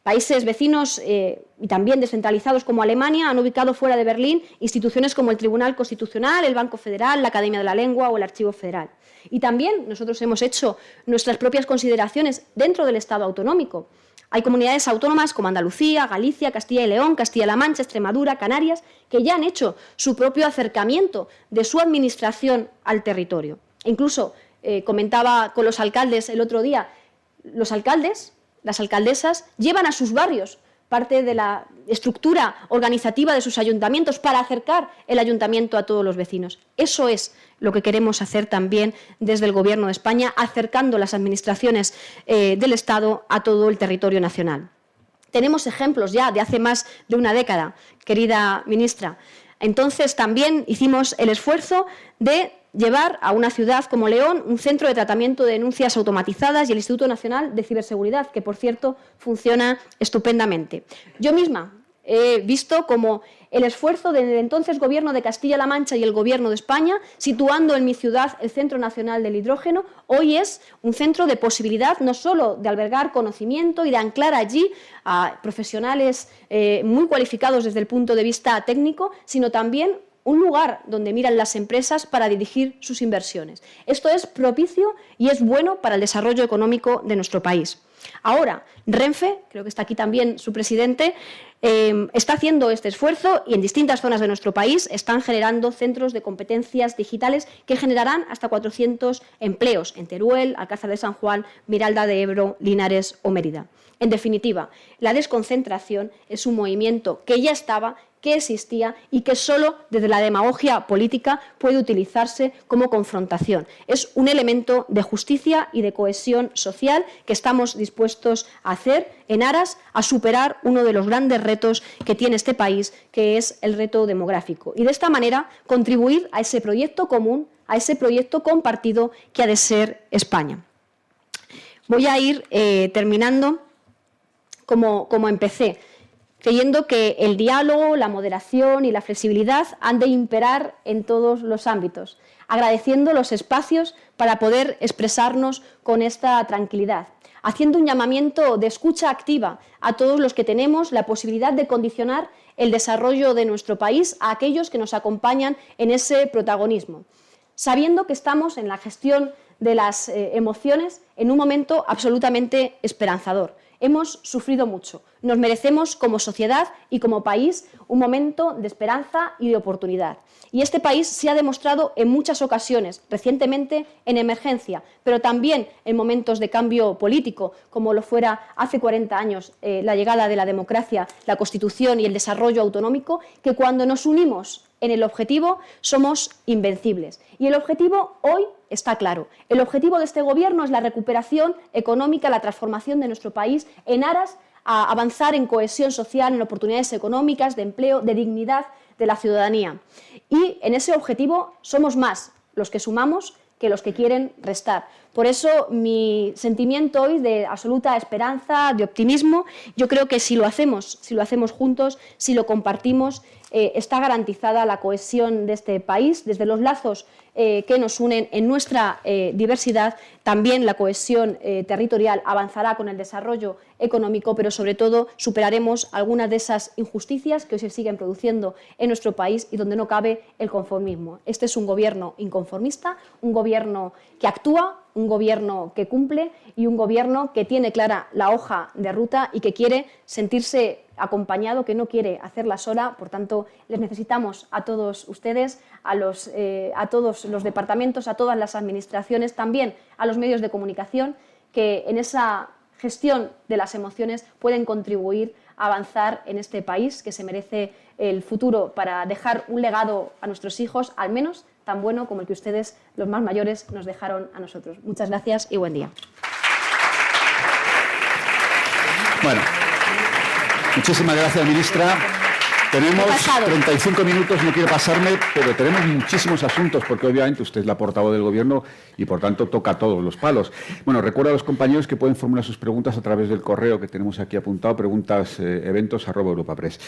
Países vecinos eh, y también descentralizados como Alemania han ubicado fuera de Berlín instituciones como el Tribunal Constitucional, el Banco Federal, la Academia de la Lengua o el Archivo Federal. Y también nosotros hemos hecho nuestras propias consideraciones dentro del Estado autonómico. Hay comunidades autónomas como Andalucía, Galicia, Castilla y León, Castilla-La Mancha, Extremadura, Canarias, que ya han hecho su propio acercamiento de su administración al territorio. Incluso eh, comentaba con los alcaldes el otro día, los alcaldes las alcaldesas llevan a sus barrios parte de la estructura organizativa de sus ayuntamientos para acercar el ayuntamiento a todos los vecinos. Eso es lo que queremos hacer también desde el Gobierno de España, acercando las administraciones eh, del Estado a todo el territorio nacional. Tenemos ejemplos ya de hace más de una década, querida ministra. Entonces también hicimos el esfuerzo de llevar a una ciudad como León un centro de tratamiento de denuncias automatizadas y el Instituto Nacional de Ciberseguridad, que por cierto funciona estupendamente. Yo misma he visto como el esfuerzo del entonces Gobierno de Castilla-La Mancha y el Gobierno de España, situando en mi ciudad el Centro Nacional del Hidrógeno, hoy es un centro de posibilidad no solo de albergar conocimiento y de anclar allí a profesionales eh, muy cualificados desde el punto de vista técnico, sino también un lugar donde miran las empresas para dirigir sus inversiones. Esto es propicio y es bueno para el desarrollo económico de nuestro país. Ahora, Renfe, creo que está aquí también su presidente, eh, está haciendo este esfuerzo y en distintas zonas de nuestro país están generando centros de competencias digitales que generarán hasta 400 empleos en Teruel, Alcázar de San Juan, Miralda de Ebro, Linares o Mérida. En definitiva, la desconcentración es un movimiento que ya estaba que existía y que solo desde la demagogia política puede utilizarse como confrontación. Es un elemento de justicia y de cohesión social que estamos dispuestos a hacer en aras a superar uno de los grandes retos que tiene este país, que es el reto demográfico. Y de esta manera contribuir a ese proyecto común, a ese proyecto compartido que ha de ser España. Voy a ir eh, terminando como, como empecé creyendo que el diálogo, la moderación y la flexibilidad han de imperar en todos los ámbitos, agradeciendo los espacios para poder expresarnos con esta tranquilidad, haciendo un llamamiento de escucha activa a todos los que tenemos la posibilidad de condicionar el desarrollo de nuestro país a aquellos que nos acompañan en ese protagonismo, sabiendo que estamos en la gestión de las eh, emociones en un momento absolutamente esperanzador Hemos sufrido mucho. Nos merecemos como sociedad y como país un momento de esperanza y de oportunidad. Y este país se ha demostrado en muchas ocasiones, recientemente en emergencia, pero también en momentos de cambio político, como lo fuera hace 40 años eh, la llegada de la democracia, la Constitución y el desarrollo autonómico, que cuando nos unimos en el objetivo somos invencibles. Y el objetivo hoy está claro. El objetivo de este Gobierno es la recuperación económica, la transformación de nuestro país en aras a avanzar en cohesión social, en oportunidades económicas, de empleo, de dignidad de la ciudadanía. Y en ese objetivo somos más los que sumamos que los que quieren restar. Por eso mi sentimiento hoy de absoluta esperanza, de optimismo, yo creo que si lo hacemos, si lo hacemos juntos, si lo compartimos, eh, está garantizada la cohesión de este país, desde los lazos eh, que nos unen en nuestra eh, diversidad, también la cohesión territorial avanzará con el desarrollo económico, pero sobre todo superaremos algunas de esas injusticias que hoy se siguen produciendo en nuestro país y donde no cabe el conformismo. Este es un gobierno inconformista, un gobierno que actúa un gobierno que cumple y un gobierno que tiene clara la hoja de ruta y que quiere sentirse acompañado, que no quiere hacerla sola. Por tanto, les necesitamos a todos ustedes, a, los, eh, a todos los departamentos, a todas las administraciones, también a los medios de comunicación, que en esa gestión de las emociones pueden contribuir avanzar en este país que se merece el futuro para dejar un legado a nuestros hijos, al menos tan bueno como el que ustedes, los más mayores, nos dejaron a nosotros. Muchas gracias y buen día. Bueno, muchísimas gracias, ministra. Tenemos 35 minutos, no quiero pasarme, pero tenemos muchísimos asuntos, porque obviamente usted es la portavoz del Gobierno y por tanto toca todos los palos. Bueno, recuerdo a los compañeros que pueden formular sus preguntas a través del correo que tenemos aquí apuntado, preguntas eh, eventos arroba europapress.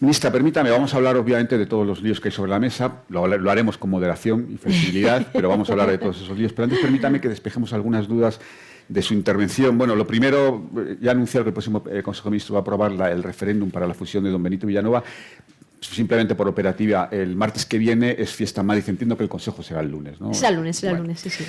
Ministra, permítame, vamos a hablar obviamente de todos los líos que hay sobre la mesa, lo, lo haremos con moderación y flexibilidad, <laughs> pero vamos a hablar de todos esos líos. Pero antes permítame que despejemos algunas dudas de su intervención. Bueno, lo primero, eh, ya anunciado que el próximo eh, Consejo de Ministros va a aprobar el referéndum para la fusión de don Benito Villanova. Simplemente por operativa, el martes que viene es fiesta en Madrid. Entiendo que el Consejo será el lunes, ¿no? Será el lunes, será el lunes, sí, sí.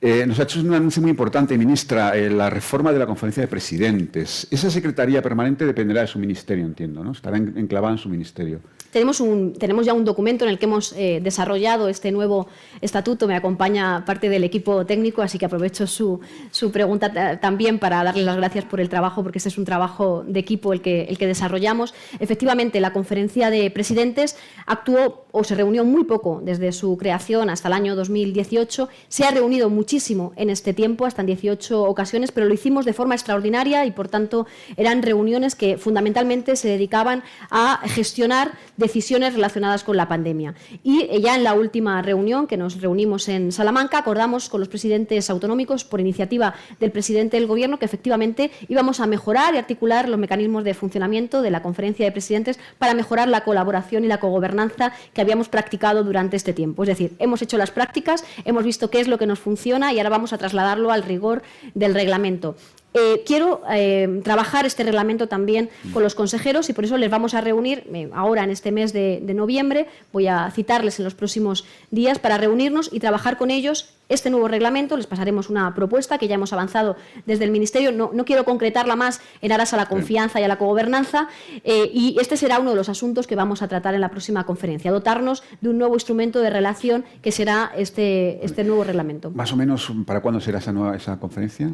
Eh, nos ha hecho un anuncio muy importante, ministra, la reforma de la conferencia de presidentes. Esa secretaría permanente dependerá de su ministerio, entiendo, ¿no? Estará enclavada en su ministerio. Tenemos, un, tenemos ya un documento en el que hemos eh, desarrollado este nuevo estatuto. Me acompaña parte del equipo técnico, así que aprovecho su, su pregunta también para darle las gracias por el trabajo, porque este es un trabajo de equipo el que, el que desarrollamos. Efectivamente, la conferencia de presidentes actuó o se reunió muy poco desde su creación hasta el año 2018. Se ha reunido muchísimo en este tiempo, hasta en 18 ocasiones, pero lo hicimos de forma extraordinaria y, por tanto, eran reuniones que fundamentalmente se dedicaban a gestionar decisiones relacionadas con la pandemia. Y ya en la última reunión, que nos reunimos en Salamanca, acordamos con los presidentes autonómicos, por iniciativa del presidente del Gobierno, que efectivamente íbamos a mejorar y articular los mecanismos de funcionamiento de la conferencia de presidentes para mejorar la colaboración y la cogobernanza que habíamos practicado durante este tiempo. Es decir, hemos hecho las prácticas, hemos visto qué es lo que nos funciona y ahora vamos a trasladarlo al rigor del reglamento. Eh, quiero eh, trabajar este reglamento también con los consejeros y por eso les vamos a reunir eh, ahora en este mes de, noviembre. Voy a citarles en los próximos días para reunirnos y trabajar con ellos este nuevo reglamento. Les pasaremos una propuesta que ya hemos avanzado desde el Ministerio. No, quiero concretarla más en aras a la confianza y a la cogobernanza. y este será uno de los asuntos que vamos a tratar en la próxima conferencia. Dotarnos de un nuevo instrumento de relación que será este, este nuevo reglamento. ¿Más o menos para cuándo será esa, nueva, esa conferencia?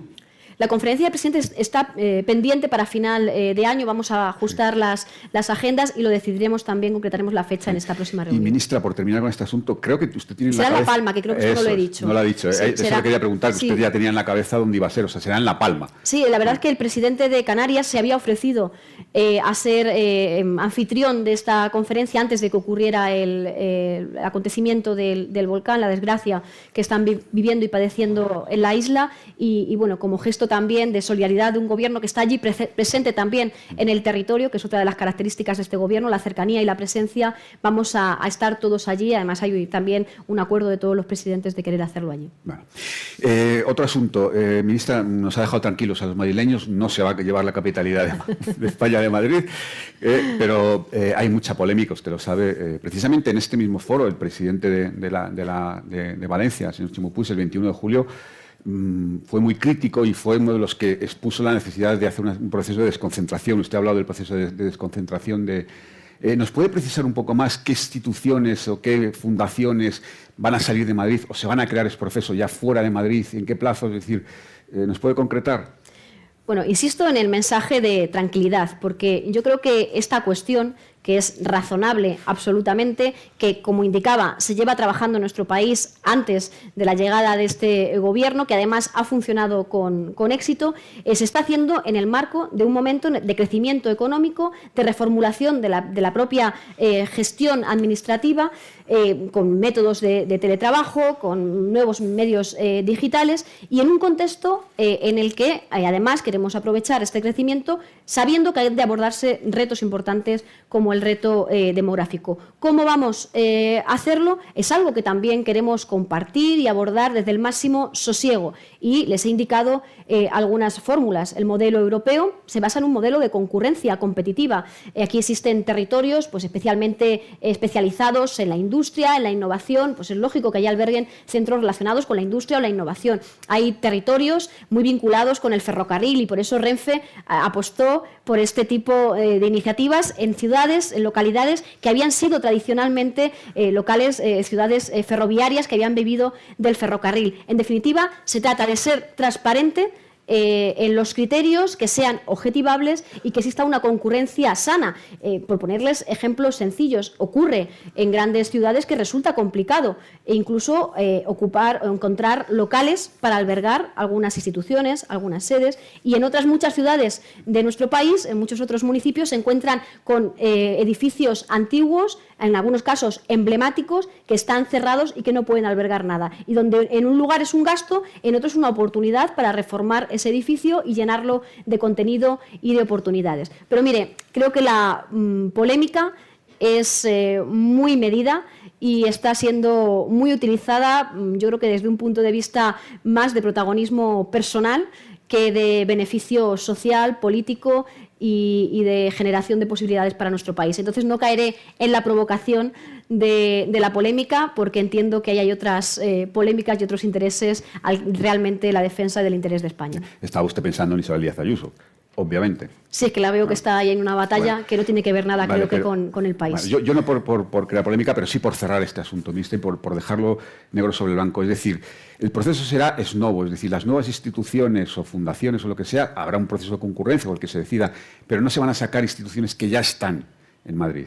La conferencia de presidentes está eh, pendiente para final eh, de año. Vamos a ajustar las, las agendas y lo decidiremos también, concretaremos la fecha en esta próxima reunión. Y ministra, por terminar con este asunto, creo que usted tiene será en la, Palma, que creo que eso, no lo he dicho. No lo ha dicho. Eh, eso lo quería preguntar, que usted ya tenía en la cabeza dónde iba a ser. O sea, será en La Palma. Sí, la verdad es que el presidente de Canarias se había ofrecido a ser em, anfitrión de esta conferencia antes de que ocurriera el, acontecimiento del, volcán, la desgracia que están viviendo y padeciendo en la isla. Y, y bueno, como gesto también de solidaridad de un gobierno que está allí presente también en el territorio, que es otra de las características de este gobierno, la cercanía y la presencia. Vamos a, estar todos allí. Además, hay también un acuerdo de todos los presidentes de querer hacerlo allí. Eh, otro asunto. Eh, ministra, nos ha dejado tranquilos a los madrileños. No se va a llevar la capitalidad de, España de Madrid, eh, pero hay mucha polémica, usted lo sabe. precisamente en este mismo foro, el presidente de, la, de, Valencia, el señor Chimupús, el 21 de julio, fue muy crítico y fue uno de los que expuso la necesidad de hacer un proceso de desconcentración. Usted ha hablado del proceso de, desconcentración de... Eh, ¿Nos puede precisar un poco más qué instituciones o qué fundaciones van a salir de Madrid o se van a crear ese proceso ya fuera de Madrid? ¿En qué plazo? Es decir, eh, ¿nos puede concretar? Bueno, insisto en el mensaje de tranquilidad, porque yo creo que esta cuestión que es razonable absolutamente, que como indicaba se lleva trabajando en nuestro país antes de la llegada de este gobierno, que además ha funcionado con, éxito, eh, se está haciendo en el marco de un momento de crecimiento económico, de reformulación de la, propia eh, gestión administrativa, eh, con métodos de, teletrabajo, con nuevos medios digitales y en un contexto en el que además queremos aprovechar este crecimiento sabiendo que hay de abordarse retos importantes como el reto eh, demográfico. ¿Cómo vamos eh, a hacerlo? Es algo que también queremos compartir y abordar desde el máximo sosiego. Y les he indicado algunas fórmulas. El modelo europeo se basa en un modelo de concurrencia competitiva. aquí existen territorios pues, especialmente especializados en la industria, en la innovación. Pues es lógico que haya alberguen centros relacionados con la industria o la innovación. Hay territorios muy vinculados con el ferrocarril y por eso Renfe apostó por este tipo de iniciativas en ciudades, en localidades que habían sido tradicionalmente eh, locales, eh, ciudades eh, ferroviarias que habían vivido del ferrocarril. En definitiva, se trata de ser transparente eh, en los criterios que sean objetivables y que exista una concurrencia sana. Eh, por ponerles ejemplos sencillos, ocurre en grandes ciudades que resulta complicado e incluso eh, ocupar o encontrar locales para albergar algunas instituciones, algunas sedes y en otras muchas ciudades de nuestro país, en muchos otros municipios, se encuentran con edificios antiguos, en algunos casos emblemáticos, que están cerrados y que no pueden albergar nada. Y donde en un lugar es un gasto, en otro es una oportunidad para reformar ese edificio y llenarlo de contenido y de oportunidades. Pero mire, creo que la mm, polémica es eh, muy medida y está siendo muy utilizada, mm, yo creo que desde un punto de vista más de protagonismo personal que de beneficio social, político y, de generación de posibilidades para nuestro país. Entonces no caeré en la provocación de, la polémica porque entiendo que hay otras eh, polémicas y otros intereses realmente la defensa del interés de España. Estaba usted pensando en Isabel Díaz Ayuso obviamente. Sí, es que la veo que está ahí en una batalla que no tiene que ver nada, creo que, con, el país. yo, no por, crear polémica, pero sí por cerrar este asunto, ¿viste? Y por, por dejarlo negro sobre el blanco. Es decir, el proceso será es nuevo, es decir, las nuevas instituciones o fundaciones o lo que sea, habrá un proceso de concurrencia o el que se decida, pero no se van a sacar instituciones que ya están en Madrid.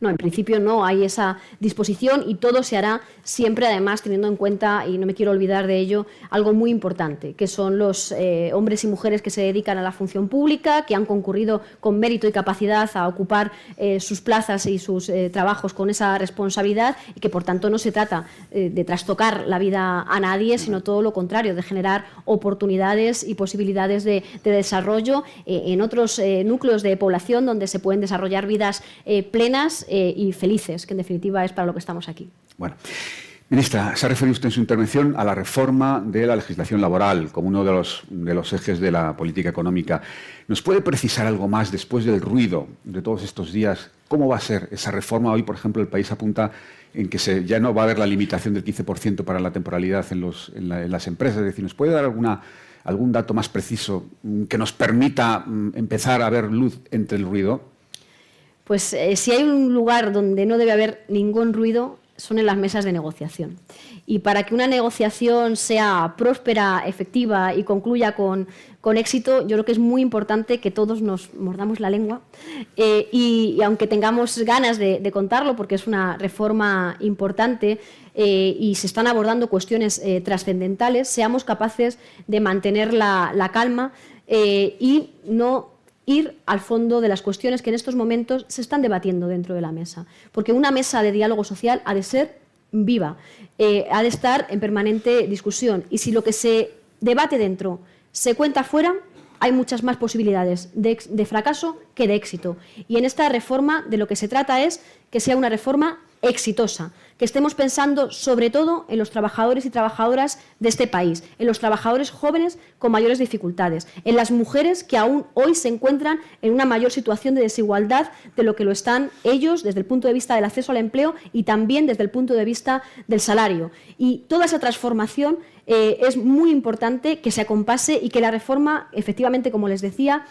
No, en principio no hay esa disposición y todo se hará siempre, además, teniendo en cuenta, y no me quiero olvidar de ello, algo muy importante, que son los eh, hombres y mujeres que se dedican a la función pública, que han concurrido con mérito y capacidad a ocupar eh, sus plazas y sus eh, trabajos con esa responsabilidad y que, por tanto, no se trata de trastocar la vida a nadie, sino todo lo contrario, de generar oportunidades y posibilidades de, de desarrollo en otros núcleos de población donde se pueden desarrollar vidas plenas eh, y felices, que en definitiva es para lo que estamos aquí. Bueno. Ministra, se ha referido usted en su intervención a la reforma de la legislación laboral como uno de los, de los ejes de la política económica. ¿Nos puede precisar algo más después del ruido de todos estos días? ¿Cómo va a ser esa reforma? Hoy, por ejemplo, el país apunta en que ya no va a haber la limitación del 15% para la temporalidad en, las empresas. Es decir, ¿nos puede dar algún dato más preciso que nos permita mm, empezar a ver luz entre el ruido? Pues eh, si hay un lugar donde no debe haber ningún ruido, son en las mesas de negociación. Y para que una negociación sea próspera, efectiva y concluya con, éxito, yo creo que es muy importante que todos nos mordamos la lengua eh, y, aunque tengamos ganas de, contarlo, porque es una reforma importante eh, y se están abordando cuestiones trascendentales, seamos capaces de mantener la, la calma y no ir al fondo de las cuestiones que en estos momentos se están debatiendo dentro de la mesa. Porque una mesa de diálogo social ha de ser viva, eh, ha de estar en permanente discusión. Y si lo que se debate dentro se cuenta fuera, hay muchas más posibilidades de, de fracaso que de éxito. Y en esta reforma de lo que se trata es que sea una reforma exitosa, que estemos pensando sobre todo en los trabajadores y trabajadoras de este país, en los trabajadores jóvenes con mayores dificultades, en las mujeres que aún hoy se encuentran en una mayor situación de desigualdad de lo que lo están ellos desde el punto de vista del acceso al empleo y también desde el punto de vista del salario. Y toda esa transformación eh, es muy importante que se acompase y que la reforma, efectivamente, como les decía,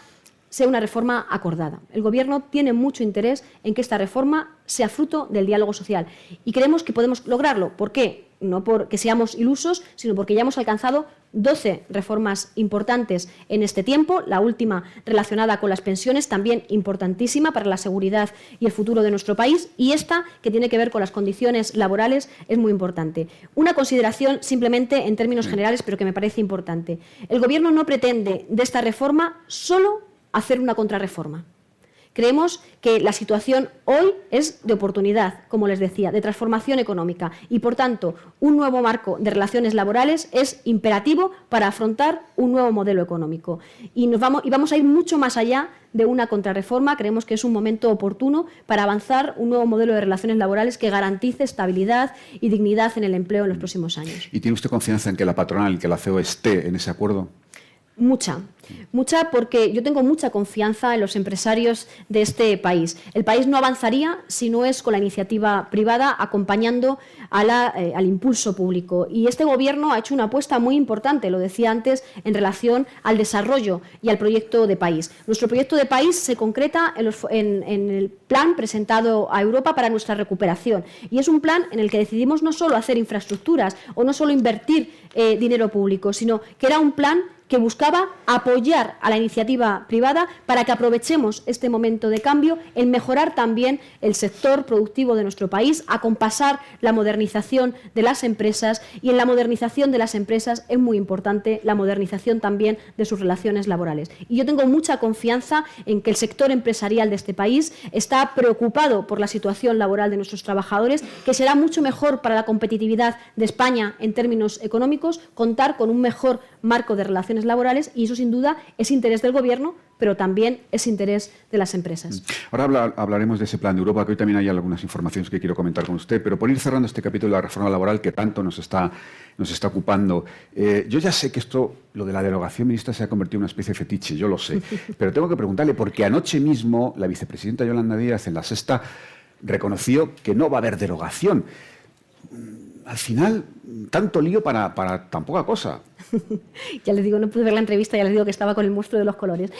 sea una reforma acordada. El Gobierno tiene mucho interés en que esta reforma sea fruto del diálogo social y creemos que podemos lograrlo. ¿Por qué? No porque seamos ilusos, sino porque ya hemos alcanzado 12 reformas importantes en este tiempo, la última relacionada con las pensiones, también importantísima para la seguridad y el futuro de nuestro país, y esta, que tiene que ver con las condiciones laborales, es muy importante. Una consideración simplemente en términos generales, pero que me parece importante. El Gobierno no pretende de esta reforma solo hacer una contrarreforma. Creemos que la situación hoy es de oportunidad, como les decía, de transformación económica y, por tanto, un nuevo marco de relaciones laborales es imperativo para afrontar un nuevo modelo económico. Y, vamos, vamos a ir mucho más allá de una contrarreforma. Creemos que es un momento oportuno para avanzar un nuevo modelo de relaciones laborales que garantice estabilidad y dignidad en el empleo en los próximos años. ¿Y tiene usted confianza en que la patronal, que la CEO esté en ese acuerdo? Mucha, mucha porque yo tengo mucha confianza en los empresarios de este país. El país no avanzaría si no es con la iniciativa privada acompañando eh, al impulso público. Y este Gobierno ha hecho una apuesta muy importante, lo decía antes, en relación al desarrollo y al proyecto de país. Nuestro proyecto de país se concreta en, el plan presentado a Europa para nuestra recuperación. Y es un plan en el que decidimos no solo hacer infraestructuras o no solo invertir eh, dinero público, sino que era un plan que buscaba apoyar a la iniciativa privada para que aprovechemos este momento de cambio en mejorar también el sector productivo de nuestro país, acompasar la modernización de las empresas y en la modernización de las empresas es muy importante la modernización también de sus relaciones laborales. Y yo tengo mucha confianza en que el sector empresarial de este país está preocupado por la situación laboral de nuestros trabajadores, que será mucho mejor para la competitividad de España en términos económicos contar con un mejor marco de relaciones laborales y eso sin duda es interés del Gobierno, pero también es interés de las empresas. Mm. Ahora hablaremos de ese plan de Europa, que hoy también hay algunas informaciones que quiero comentar con usted, pero por ir cerrando este capítulo de la reforma laboral que tanto nos está, nos está ocupando, eh, yo ya sé que esto, lo de la derogación ministra, se ha convertido en una especie de fetiche, yo lo sé, <laughs> pero tengo que preguntarle, porque anoche mismo la vicepresidenta Yolanda Díaz en la sexta reconoció que no va a haber derogación. Mm, al final, tanto lío para, para tan poca cosa. <laughs> ya les digo, no pude ver la entrevista, ya les digo que estaba con el monstruo de los colores.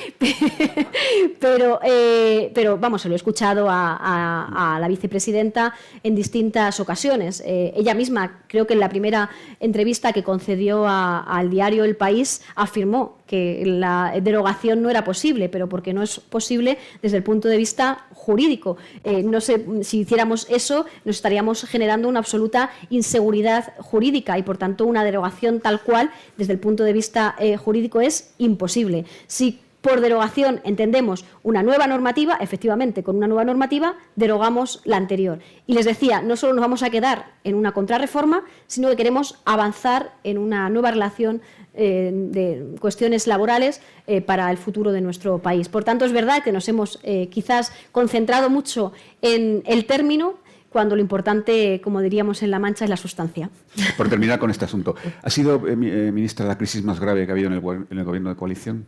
<laughs> pero, eh, pero vamos, se lo he escuchado a, la vicepresidenta en distintas ocasiones. Eh, ella misma, creo que en la primera entrevista que concedió al diario El País, afirmó que la derogación no era posible, pero porque no es posible desde el punto de vista jurídico. Eh, no sé, si hiciéramos eso, nos estaríamos generando una absoluta inseguridad jurídica y, por tanto, una derogación tal cual desde el punto de vista eh, jurídico es imposible. Si por derogación entendemos una nueva normativa, efectivamente, con una nueva normativa derogamos la anterior. Y les decía, no solo nos vamos a quedar en una contrarreforma, sino que queremos avanzar en una nueva relación eh, de cuestiones laborales eh, para el futuro de nuestro país. Por tanto, es verdad que nos hemos quizás concentrado mucho en el término cuando lo importante, como diríamos en La Mancha, es la sustancia. Por terminar con este asunto, ¿ha sido, eh, eh, ministra, la crisis más grave que ha habido en el, gobierno de coalición?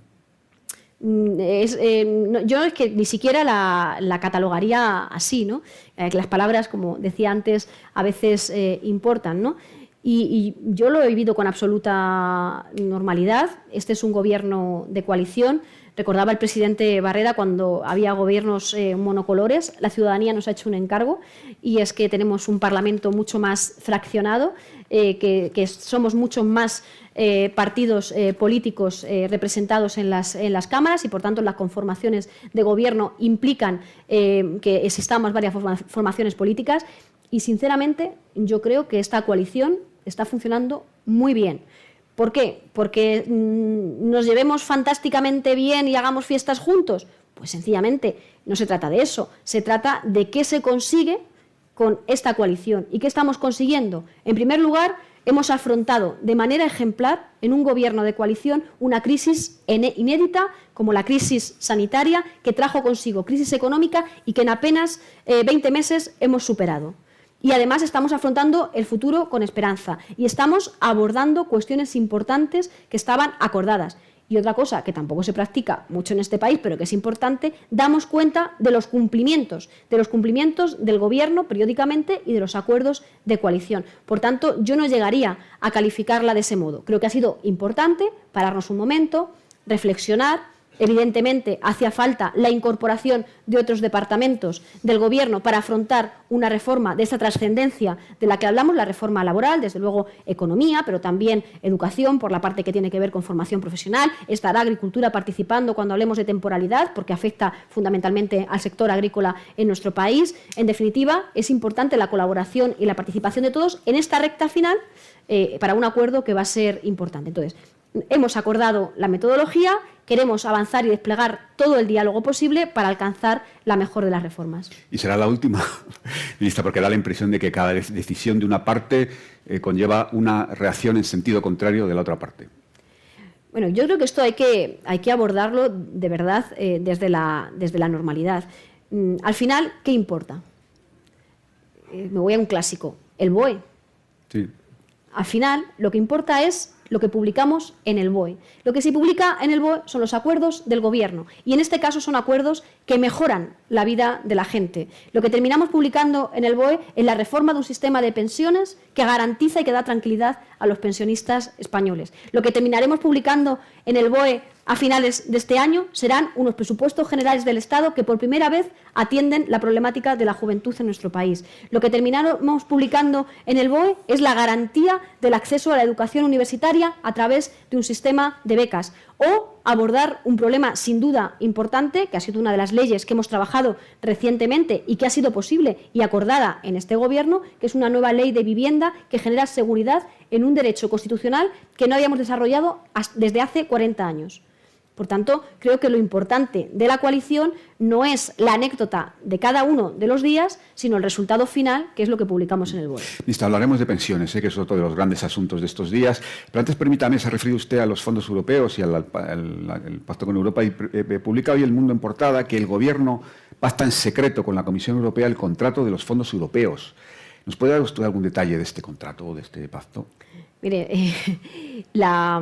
Mm, eh, yo es que ni siquiera la, catalogaría así, ¿no? las palabras, como decía antes, a veces importan, ¿no? y, yo lo he vivido con absoluta normalidad. Este es un gobierno de coalición Recordaba el presidente Barreda cuando había gobiernos eh, monocolores, la ciudadanía nos ha hecho un encargo y es que tenemos un Parlamento mucho más fraccionado, eh, que, somos mucho más eh, partidos políticos representados en las, en las cámaras y por tanto las conformaciones de gobierno implican que existamos varias formaciones políticas y sinceramente yo creo que esta coalición está funcionando muy bien. ¿Por qué? ¿Porque mm, nos llevemos fantásticamente bien y hagamos fiestas juntos? Pues sencillamente no se trata de eso, se trata de qué se consigue con esta coalición. ¿Y qué estamos consiguiendo? En primer lugar, hemos afrontado de manera ejemplar en un gobierno de coalición una crisis inédita como la crisis sanitaria que trajo consigo crisis económica y que en apenas 20 eh, meses hemos superado. Y además estamos afrontando el futuro con esperanza y estamos abordando cuestiones importantes que estaban acordadas. Y otra cosa que tampoco se practica mucho en este país, pero que es importante, damos cuenta de los cumplimientos, de los cumplimientos del Gobierno periódicamente y de los acuerdos de coalición. Por tanto, yo no llegaría a calificarla de ese modo. Creo que ha sido importante pararnos un momento, reflexionar, Evidentemente, hacía falta la incorporación de otros departamentos del Gobierno para afrontar una reforma de esa trascendencia de la que hablamos, la reforma laboral, desde luego economía, pero también educación por la parte que tiene que ver con formación profesional. Estará agricultura participando cuando hablemos de temporalidad, porque afecta fundamentalmente al sector agrícola en nuestro país. En definitiva, es importante la colaboración y la participación de todos en esta recta final eh, para un acuerdo que va a ser importante. Entonces, hemos acordado la metodología queremos avanzar y desplegar todo el diálogo posible para alcanzar la mejor de las reformas. Y será la última, <laughs> ministra, porque da la impresión de que cada decisión de una parte eh, conlleva una reacción en sentido contrario de la otra parte. Bueno, yo creo que esto hay que, hay que abordarlo de verdad eh, desde, la, desde la normalidad. Mm, al final, ¿qué importa? Eh, me voy a un clásico, el BOE. Sí. Al final, lo que importa es lo que publicamos en el BOE. Lo que se publica en el BOE son los acuerdos del Gobierno y en este caso son acuerdos que mejoran la vida de la gente. Lo que terminamos publicando en el BOE es la reforma de un sistema de pensiones que garantiza y que da tranquilidad a los pensionistas españoles. Lo que terminaremos publicando en el BOE a finales de este año serán unos presupuestos generales del Estado que por primera vez atienden la problemática de la juventud en nuestro país. Lo que terminamos publicando en el BOE es la garantía del acceso a la educación universitaria a través de un sistema de becas o abordar un problema sin duda importante, que ha sido una de las leyes que hemos trabajado recientemente y que ha sido posible y acordada en este Gobierno, que es una nueva ley de vivienda que genera seguridad en un derecho constitucional que no habíamos desarrollado desde hace 40 años. Por tanto, creo que lo importante de la coalición no es la anécdota de cada uno de los días, sino el resultado final, que es lo que publicamos en el BOE. Ministra, hablaremos de pensiones, ¿eh? que es otro de los grandes asuntos de estos días. Pero antes, permítame, se ha referido usted a los fondos europeos y al, pacto con Europa. Y eh, publica hoy El Mundo en portada que el Gobierno pacta en secreto con la Comisión Europea el contrato de los fondos europeos. ¿Nos puede dar usted algún detalle de este contrato o de este pacto? Mire, <laughs> la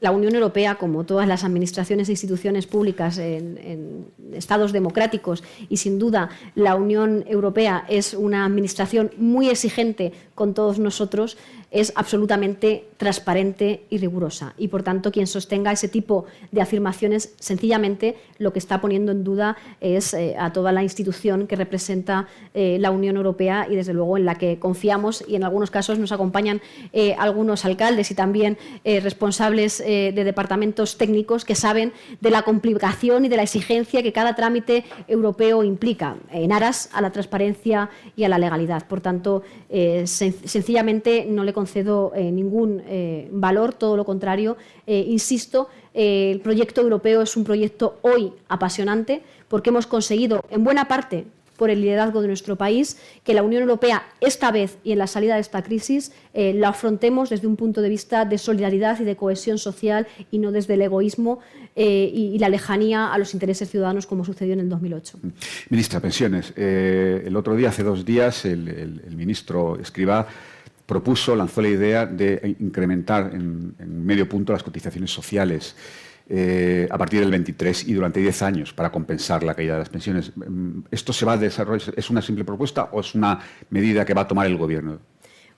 la Unión Europea, como todas las administraciones e instituciones públicas en, estados democráticos, y sin duda la Unión Europea es una administración muy exigente con todos nosotros, es absolutamente transparente y rigurosa. Y por tanto, quien sostenga ese tipo de afirmaciones, sencillamente lo que está poniendo en duda es eh, a toda la institución que representa eh, la Unión Europea y, desde luego, en la que confiamos y en algunos casos nos acompañan eh, algunos alcaldes y también responsables de departamentos técnicos que saben de la complicación y de la exigencia que cada trámite europeo implica en aras a la transparencia y a la legalidad. Por tanto, sencillamente no le concedo eh, ningún eh, valor, todo lo contrario. Eh, insisto, el proyecto europeo es un proyecto hoy apasionante porque hemos conseguido, en buena parte, por el liderazgo de nuestro país, que la Unión Europea esta vez y en la salida de esta crisis la afrontemos desde un punto de vista de solidaridad y de cohesión social y no desde el egoísmo y, la lejanía a los intereses ciudadanos como sucedió en el 2008. Ministra, pensiones. el otro día, hace dos días, el, ministro Escribá propuso, lanzó la idea de incrementar en, medio punto las cotizaciones sociales eh, a partir del 23 y durante 10 años para compensar la caída de las pensiones. Mm, ¿Esto se va a desarrollar? ¿Es una simple propuesta o es una medida que va a tomar el Gobierno?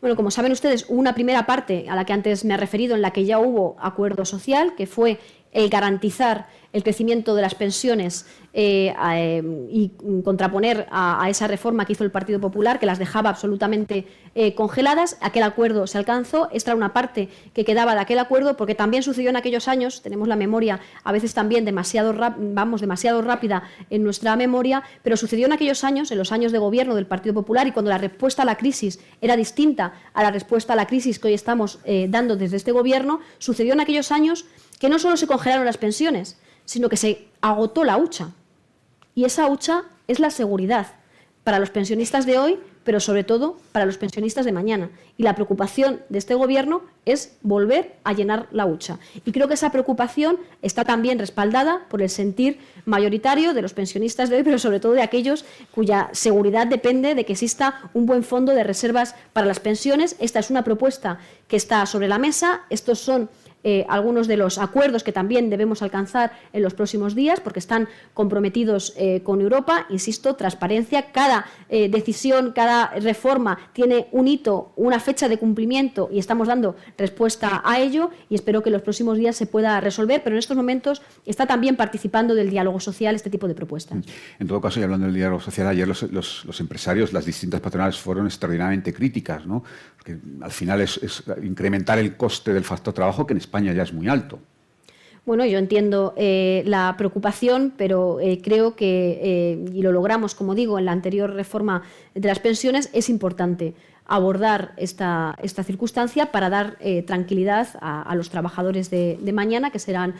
Bueno, como saben ustedes, una primera parte a la que antes me he referido en la que ya hubo acuerdo social, que fue el garantizar el crecimiento de las pensiones eh, eh, y contraponer a, esa reforma que hizo el Partido Popular, que las dejaba absolutamente eh, congeladas. Aquel acuerdo se alcanzó. Esta era una parte que quedaba de aquel acuerdo, porque también sucedió en aquellos años, tenemos la memoria a veces también demasiado, vamos, demasiado rápida en nuestra memoria, pero sucedió en aquellos años, en los años de gobierno del Partido Popular, y cuando la respuesta a la crisis era distinta a la respuesta a la crisis que hoy estamos dando desde este gobierno, sucedió en aquellos años que no solo se congelaron las pensiones, sino que se agotó la hucha. Y esa hucha es la seguridad para los pensionistas de hoy, pero sobre todo para los pensionistas de mañana. Y la preocupación de este Gobierno es volver a llenar la hucha. Y creo que esa preocupación está también respaldada por el sentir mayoritario de los pensionistas de hoy, pero sobre todo de aquellos cuya seguridad depende de que exista un buen fondo de reservas para las pensiones. Esta es una propuesta que está sobre la mesa. Estos son eh, algunos de los acuerdos que también debemos alcanzar en los próximos días, porque están comprometidos eh, con Europa. Insisto, transparencia. Cada eh, decisión, cada reforma tiene un hito, una fecha de cumplimiento y estamos dando respuesta a ello y espero que en los próximos días se pueda resolver, pero en estos momentos está también participando del diálogo social este tipo de propuestas. En todo caso, y hablando del diálogo social, ayer los, empresarios, las distintas patronales fueron extraordinariamente críticas, ¿no? porque al final es, es incrementar el coste del factor trabajo que en España ya es muy alto. Bueno, yo entiendo eh, la preocupación, pero eh, creo que, eh, y lo logramos, como digo, en la anterior reforma de las pensiones, es importante abordar esta, esta circunstancia para dar tranquilidad a, los trabajadores de, mañana, que serán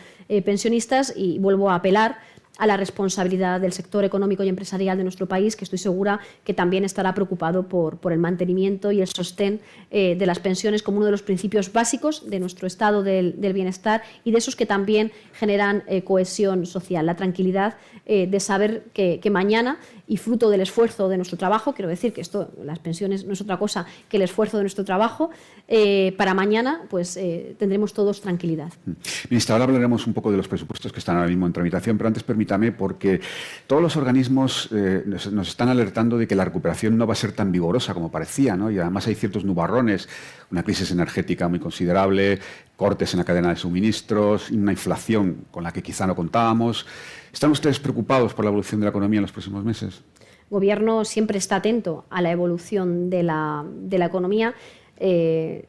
pensionistas, y vuelvo a apelar a la responsabilidad del sector económico y empresarial de nuestro país, que estoy segura que también estará preocupado por, por el mantenimiento y el sostén eh, de las pensiones como uno de los principios básicos de nuestro estado del, bienestar y de esos que también generan eh, cohesión social, la tranquilidad eh, de saber que, que mañana y fruto del esfuerzo de nuestro trabajo, quiero decir que esto, las pensiones no es otra cosa que el esfuerzo de nuestro trabajo, eh, para mañana pues eh, tendremos todos tranquilidad. Mm. Ministra, ahora hablaremos un poco de los presupuestos que están ahora mismo en tramitación, pero antes permítame, porque todos los organismos eh, nos, están alertando de que la recuperación no va a ser tan vigorosa como parecía, ¿no? y además hay ciertos nubarrones, una crisis energética muy considerable, cortes en la cadena de suministros, una inflación con la que quizá no contábamos. ¿Están ustedes preocupados por la evolución de la economía en los próximos meses? El gobierno siempre está atento a la evolución de la, economía. Eh,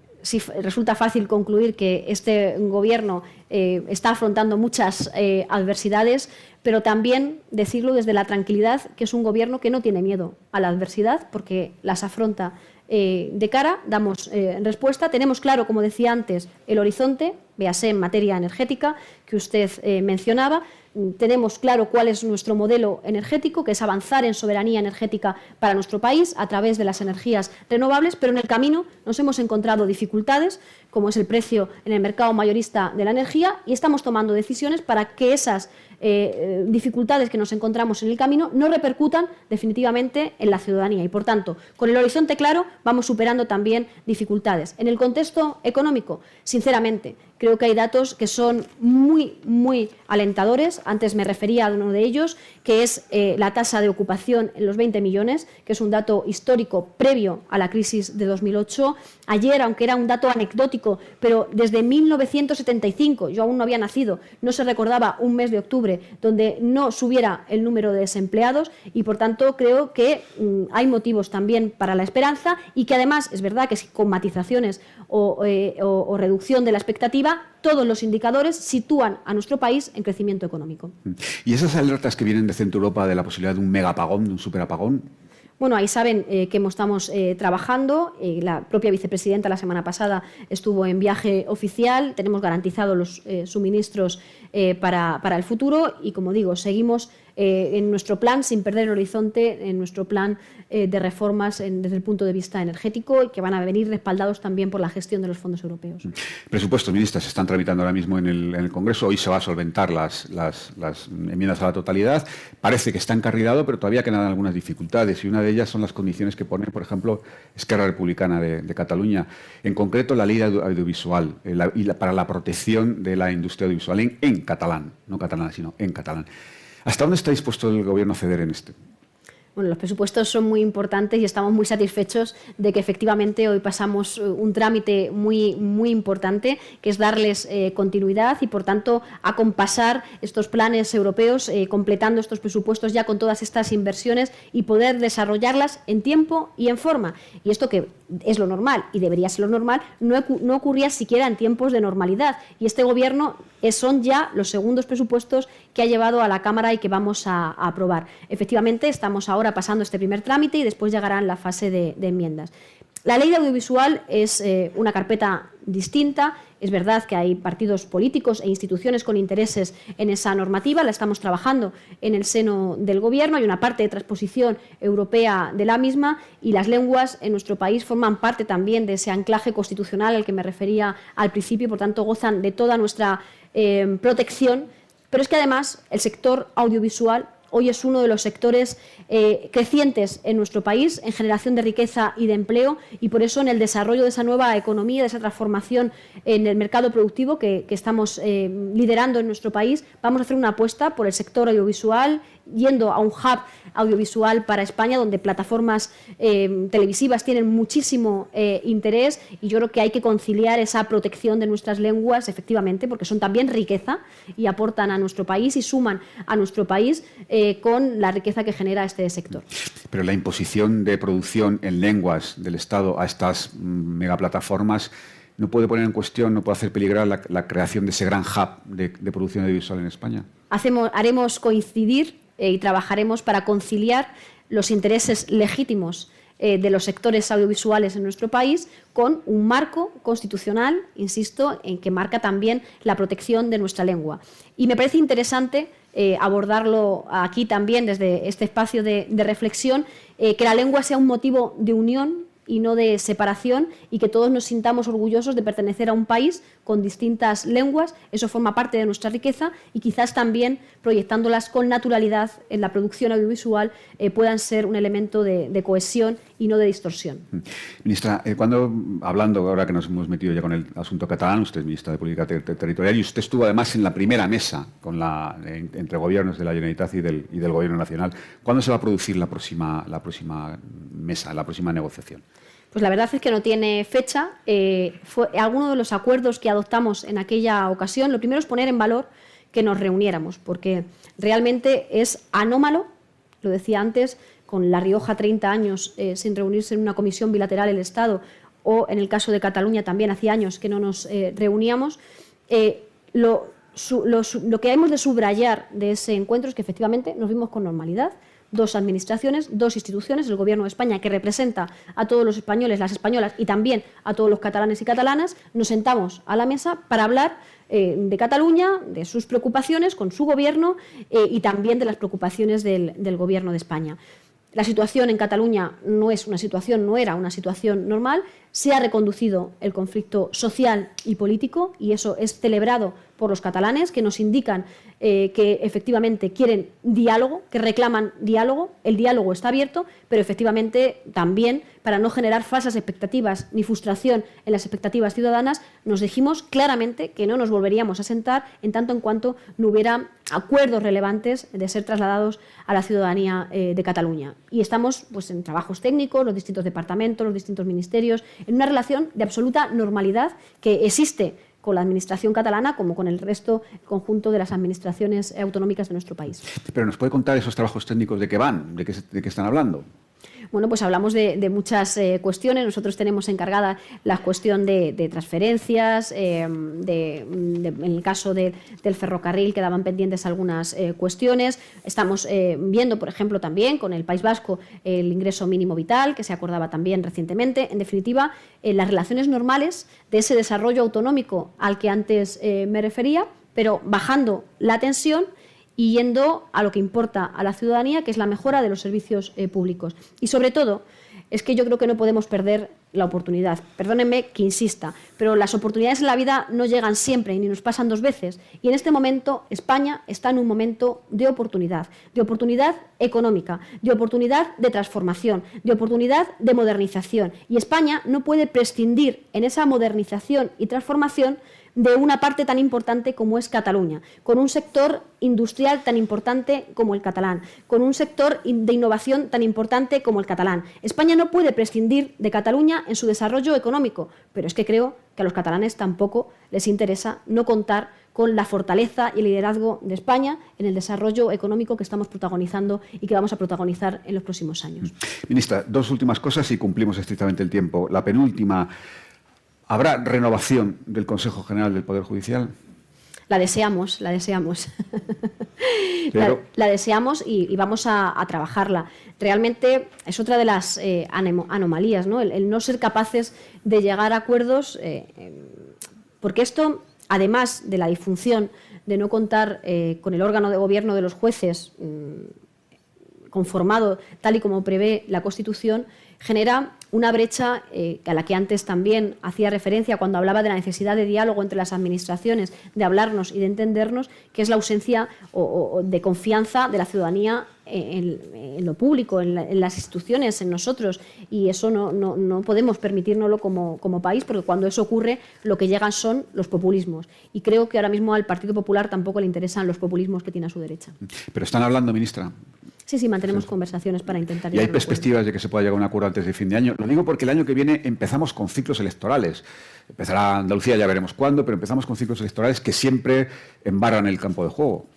resulta fácil concluir que este gobierno eh, está afrontando muchas eh, adversidades, pero también decirlo desde la tranquilidad que es un gobierno que no tiene miedo a la adversidad porque las afronta de cara, damos respuesta. Tenemos claro, como decía antes, el horizonte, véase en materia energética, que usted mencionaba, tenemos claro cuál es nuestro modelo energético, que es avanzar en soberanía energética para nuestro país a través de las energías renovables, pero en el camino nos hemos encontrado dificultades, como es el precio en el mercado mayorista de la energía, y estamos tomando decisiones para que esas eh, dificultades que nos encontramos en el camino no repercutan definitivamente en la ciudadanía. Y, por tanto, con el horizonte claro, vamos superando también dificultades. En el contexto económico, sinceramente, creo que hay datos que son muy, muy alentadores. Antes me refería a uno de ellos, que es eh, la tasa de ocupación en los 20 millones, que es un dato histórico previo a la crisis de 2008. Ayer, aunque era un dato anecdótico, pero desde 1975, yo aún no había nacido, no se recordaba un mes de octubre donde no subiera el número de desempleados y, por tanto, creo que mm, hay motivos también para la esperanza y que además es verdad que con matizaciones eh, o, reducción de la expectativa, todos los indicadores sitúan a nuestro país en crecimiento económico. ¿Y esas alertas que vienen de Centro Europa de la posibilidad de un megapagón, de un superapagón? Bueno, ahí saben eh, que estamos eh, trabajando. la propia vicepresidenta la semana pasada estuvo en viaje oficial. Tenemos garantizados los suministros para, para, el futuro y, como digo, seguimos eh, en nuestro plan, sin perder el horizonte, en nuestro plan eh, de reformas desde el punto de vista energético y que van a venir respaldados también por la gestión de los fondos europeos. Presupuestos, ministras, se están tramitando ahora mismo en el, Congreso. Hoy se va a solventar las, enmiendas a la totalidad. Parece que está encarrilado, pero todavía quedan algunas dificultades y una de ellas son las condiciones que pone, por ejemplo, Esquerra Republicana de, Cataluña. En concreto, la ley audiovisual eh, y para la protección de la industria audiovisual en catalán, no catalán, sino en catalán. ¿Hasta dónde está dispuesto el Gobierno a ceder en este? Bueno, los presupuestos son muy importantes y estamos muy satisfechos de que efectivamente hoy pasamos eh, un trámite muy, muy importante, que es darles eh, continuidad y, por tanto, acompasar estos planes europeos, eh, completando estos presupuestos ya con todas estas inversiones y poder desarrollarlas en tiempo y en forma. Y esto que es lo normal y debería ser lo normal, no, no ocurría siquiera en tiempos de normalidad. Y este Gobierno son ya los segundos presupuestos que ha llevado a la Cámara y que vamos a, aprobar. Efectivamente, estamos ahora pasando este primer trámite y después llegará la fase de, enmiendas. La ley de audiovisual es eh, una carpeta distinta. Es verdad que hay partidos políticos e instituciones con intereses en esa normativa, la estamos trabajando en el seno del Gobierno, hay una parte de transposición europea de la misma y las lenguas en nuestro país forman parte también de ese anclaje constitucional al que me refería al principio y, por tanto, gozan de toda nuestra eh, protección. Pero es que además el sector audiovisual hoy es uno de los sectores eh, crecientes en nuestro país en generación de riqueza y de empleo y por eso en el desarrollo de esa nueva economía, de esa transformación en el mercado productivo que, estamos eh, liderando en nuestro país, vamos a hacer una apuesta por el sector audiovisual yendo a un hub audiovisual para España, donde plataformas eh, televisivas tienen muchísimo eh, interés y yo creo que hay que conciliar esa protección de nuestras lenguas, efectivamente, porque son también riqueza y aportan a nuestro país y suman a nuestro país eh, con la riqueza que genera este sector. Pero la imposición de producción en lenguas del Estado a estas mm, megaplataformas no puede poner en cuestión, no puede hacer peligrar la, creación de ese gran hub de, de producción audiovisual en España. Hacemos, haremos coincidir y trabajaremos para conciliar los intereses legítimos eh, de los sectores audiovisuales en nuestro país con un marco constitucional, insisto, en que marca también la protección de nuestra lengua. Y me parece interesante eh, abordarlo aquí también desde este espacio de, reflexión, eh, que la lengua sea un motivo de unión y no de separación y que todos nos sintamos orgullosos de pertenecer a un país con distintas lenguas. Eso forma parte de nuestra riqueza y quizás también proyectándolas con naturalidad en la producción audiovisual eh, puedan ser un elemento de, cohesión y no de distorsión. Mm. Ministra, eh, cuando, hablando ahora que nos hemos metido ya con el asunto catalán, usted es ministra de Política Territorial y usted estuvo además en la primera mesa con la, entre gobiernos de la Generalitat y del, y del Gobierno Nacional. ¿Cuándo se va a producir la próxima, la próxima mesa, la próxima negociación? Pues la verdad es que no tiene fecha. Eh, fue, alguno de los acuerdos que adoptamos en aquella ocasión, lo primero es poner en valor que nos reuniéramos, porque realmente es anómalo, lo decía antes, con La Rioja 30 años eh, sin reunirse en una comisión bilateral el Estado, o en el caso de Cataluña también hacía años que no nos eh, reuníamos. Lo, lo que hemos de subrayar de ese encuentro es que efectivamente nos vimos con normalidad, dos administraciones, dos instituciones, el Gobierno de España, que representa a todos los españoles, las españolas y también a todos los catalanes y catalanas, nos sentamos a la mesa para hablar eh, de Cataluña, de sus preocupaciones con su Gobierno eh, y también de las preocupaciones del, del Gobierno de España. La situación en Cataluña no es una situación, no era una situación normal. Se ha reconducido el conflicto social y político y eso es celebrado por los catalanes, que nos indican eh, que efectivamente quieren diálogo, que reclaman diálogo. El diálogo está abierto, pero efectivamente también, para no generar falsas expectativas ni frustración en las expectativas ciudadanas, nos dijimos claramente que no nos volveríamos a sentar en tanto en cuanto no hubiera acuerdos relevantes de ser trasladados a la ciudadanía eh, de Cataluña. Y estamos pues, en trabajos técnicos, los distintos departamentos, los distintos ministerios, en una relación de absoluta normalidad que existe con la Administración catalana como con el resto conjunto de las administraciones autonómicas de nuestro país. Pero nos puede contar esos trabajos técnicos de qué van, de qué, de qué están hablando. Bueno, pues hablamos de, muchas eh, cuestiones. Nosotros tenemos encargada la cuestión de, transferencias, eh, en el caso del ferrocarril quedaban pendientes algunas eh, cuestiones. Estamos viendo, por ejemplo, también con el País Vasco el ingreso mínimo vital, que se acordaba también recientemente. En definitiva, las relaciones normales de ese desarrollo autonómico al que antes me refería, pero bajando la tensión y yendo a lo que importa a la ciudadanía, que es la mejora de los servicios eh, públicos. Y sobre todo, es que yo creo que no podemos perder la oportunidad. Perdónenme que insista, pero las oportunidades en la vida no llegan siempre ni nos pasan dos veces. Y en este momento España está en un momento de oportunidad, de oportunidad económica, de oportunidad de transformación, de oportunidad de modernización. Y España no puede prescindir en esa modernización y transformación de una parte tan importante como es Cataluña, con un sector industrial tan importante como el catalán, con un sector de innovación tan importante como el catalán. España no puede prescindir de Cataluña en su desarrollo económico, pero es que creo que a los catalanes tampoco les interesa no contar con la fortaleza y el liderazgo de España en el desarrollo económico que estamos protagonizando y que vamos a protagonizar en los próximos años. Ministra, dos últimas cosas y cumplimos estrictamente el tiempo. La penúltima ¿Habrá renovación del Consejo General del Poder Judicial? La deseamos, la deseamos. <laughs> la, deseamos y, vamos a, trabajarla. Realmente es otra de las eh, anomalías, ¿no? El, no ser capaces de llegar a acuerdos, eh, porque esto, además de la disfunción de no contar eh, con el órgano de gobierno de los jueces mm, conformado tal y como prevé la Constitución, genera una brecha eh, a la que antes también hacía referencia cuando hablaba de la necesidad de diálogo entre las administraciones, de hablarnos y de entendernos, que es la ausencia de confianza de la ciudadanía en, lo público, en, las instituciones, en nosotros. Y eso no, podemos permitírnoslo como, como, país, porque cuando eso ocurre, lo que llegan son los populismos. Y creo que ahora mismo al Partido Popular tampoco le interesan los populismos que tiene a su derecha. Pero están hablando, ministra, Sí, sí, mantenemos conversaciones para intentar... ¿Y hay perspectivas de que se pueda llegar a un acuerdo antes de fin de año? Lo digo porque el año que viene empezamos con ciclos electorales. Empezará Andalucía, ya veremos cuándo, pero empezamos con ciclos electorales que siempre embarran el campo de juego.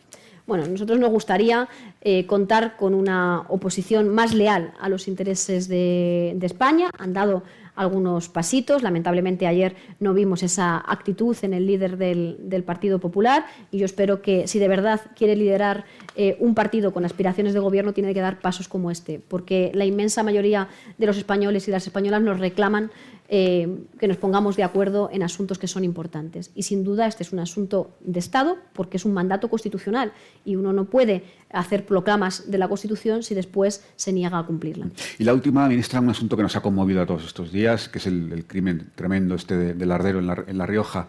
Bueno, a nosotros nos gustaría eh, contar con una oposición más leal a los intereses de, España. Han dado algunos pasitos. Lamentablemente ayer no vimos esa actitud en el líder del, Partido Popular y yo espero que si de verdad quiere liderar eh, un partido con aspiraciones de gobierno tiene que dar pasos como este, porque la inmensa mayoría de los españoles y las españolas nos reclaman eh, que nos pongamos de acuerdo en asuntos que son importantes. Y sin duda este es un asunto de Estado porque es un mandato constitucional y uno no puede hacer proclamas de la Constitución si después se niega a cumplirla. Y la última, ministra, un asunto que nos ha conmovido a todos estos días, que es el, crimen tremendo este del ardero en la, Rioja.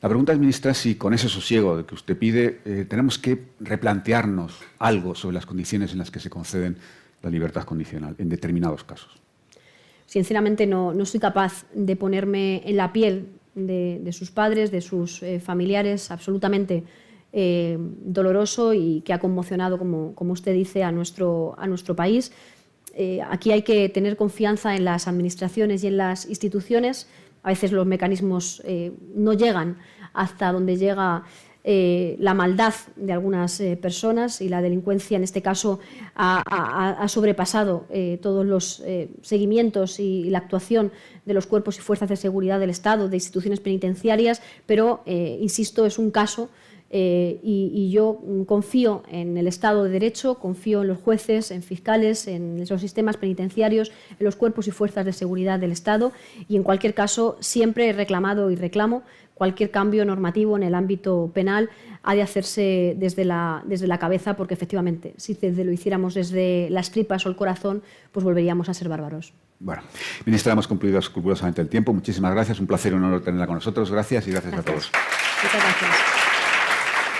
La pregunta es, ministra, si con ese sosiego que usted pide eh, tenemos que replantearnos algo sobre las condiciones en las que se conceden la libertad condicional en determinados casos sinceramente no, soy capaz de ponerme en la piel de, sus padres, de sus eh, familiares, absolutamente eh, doloroso y que ha conmocionado, como, usted dice, a nuestro, país. Aquí hay que tener confianza en las administraciones y en las instituciones. A veces los mecanismos no llegan hasta donde llega eh, la maldad de algunas eh, personas y la delincuencia en este caso ha, sobrepasado eh, todos los seguimientos y, la actuación de los cuerpos y fuerzas de seguridad del Estado, de instituciones penitenciarias, pero, insisto, es un caso y, yo confío en el Estado de Derecho, confío en los jueces, en fiscales, en los sistemas penitenciarios, en los cuerpos y fuerzas de seguridad del Estado y en cualquier caso siempre he reclamado y reclamo cualquier cambio normativo en el ámbito penal ha de hacerse desde la, desde la cabeza, porque efectivamente, si lo hiciéramos desde las tripas o el corazón, pues volveríamos a ser bárbaros. Bueno, ministra, hemos cumplido escrupulosamente el tiempo. Muchísimas gracias. Un placer y un honor tenerla con nosotros. Gracias y gracias, gracias. a todos. Muchas gracias.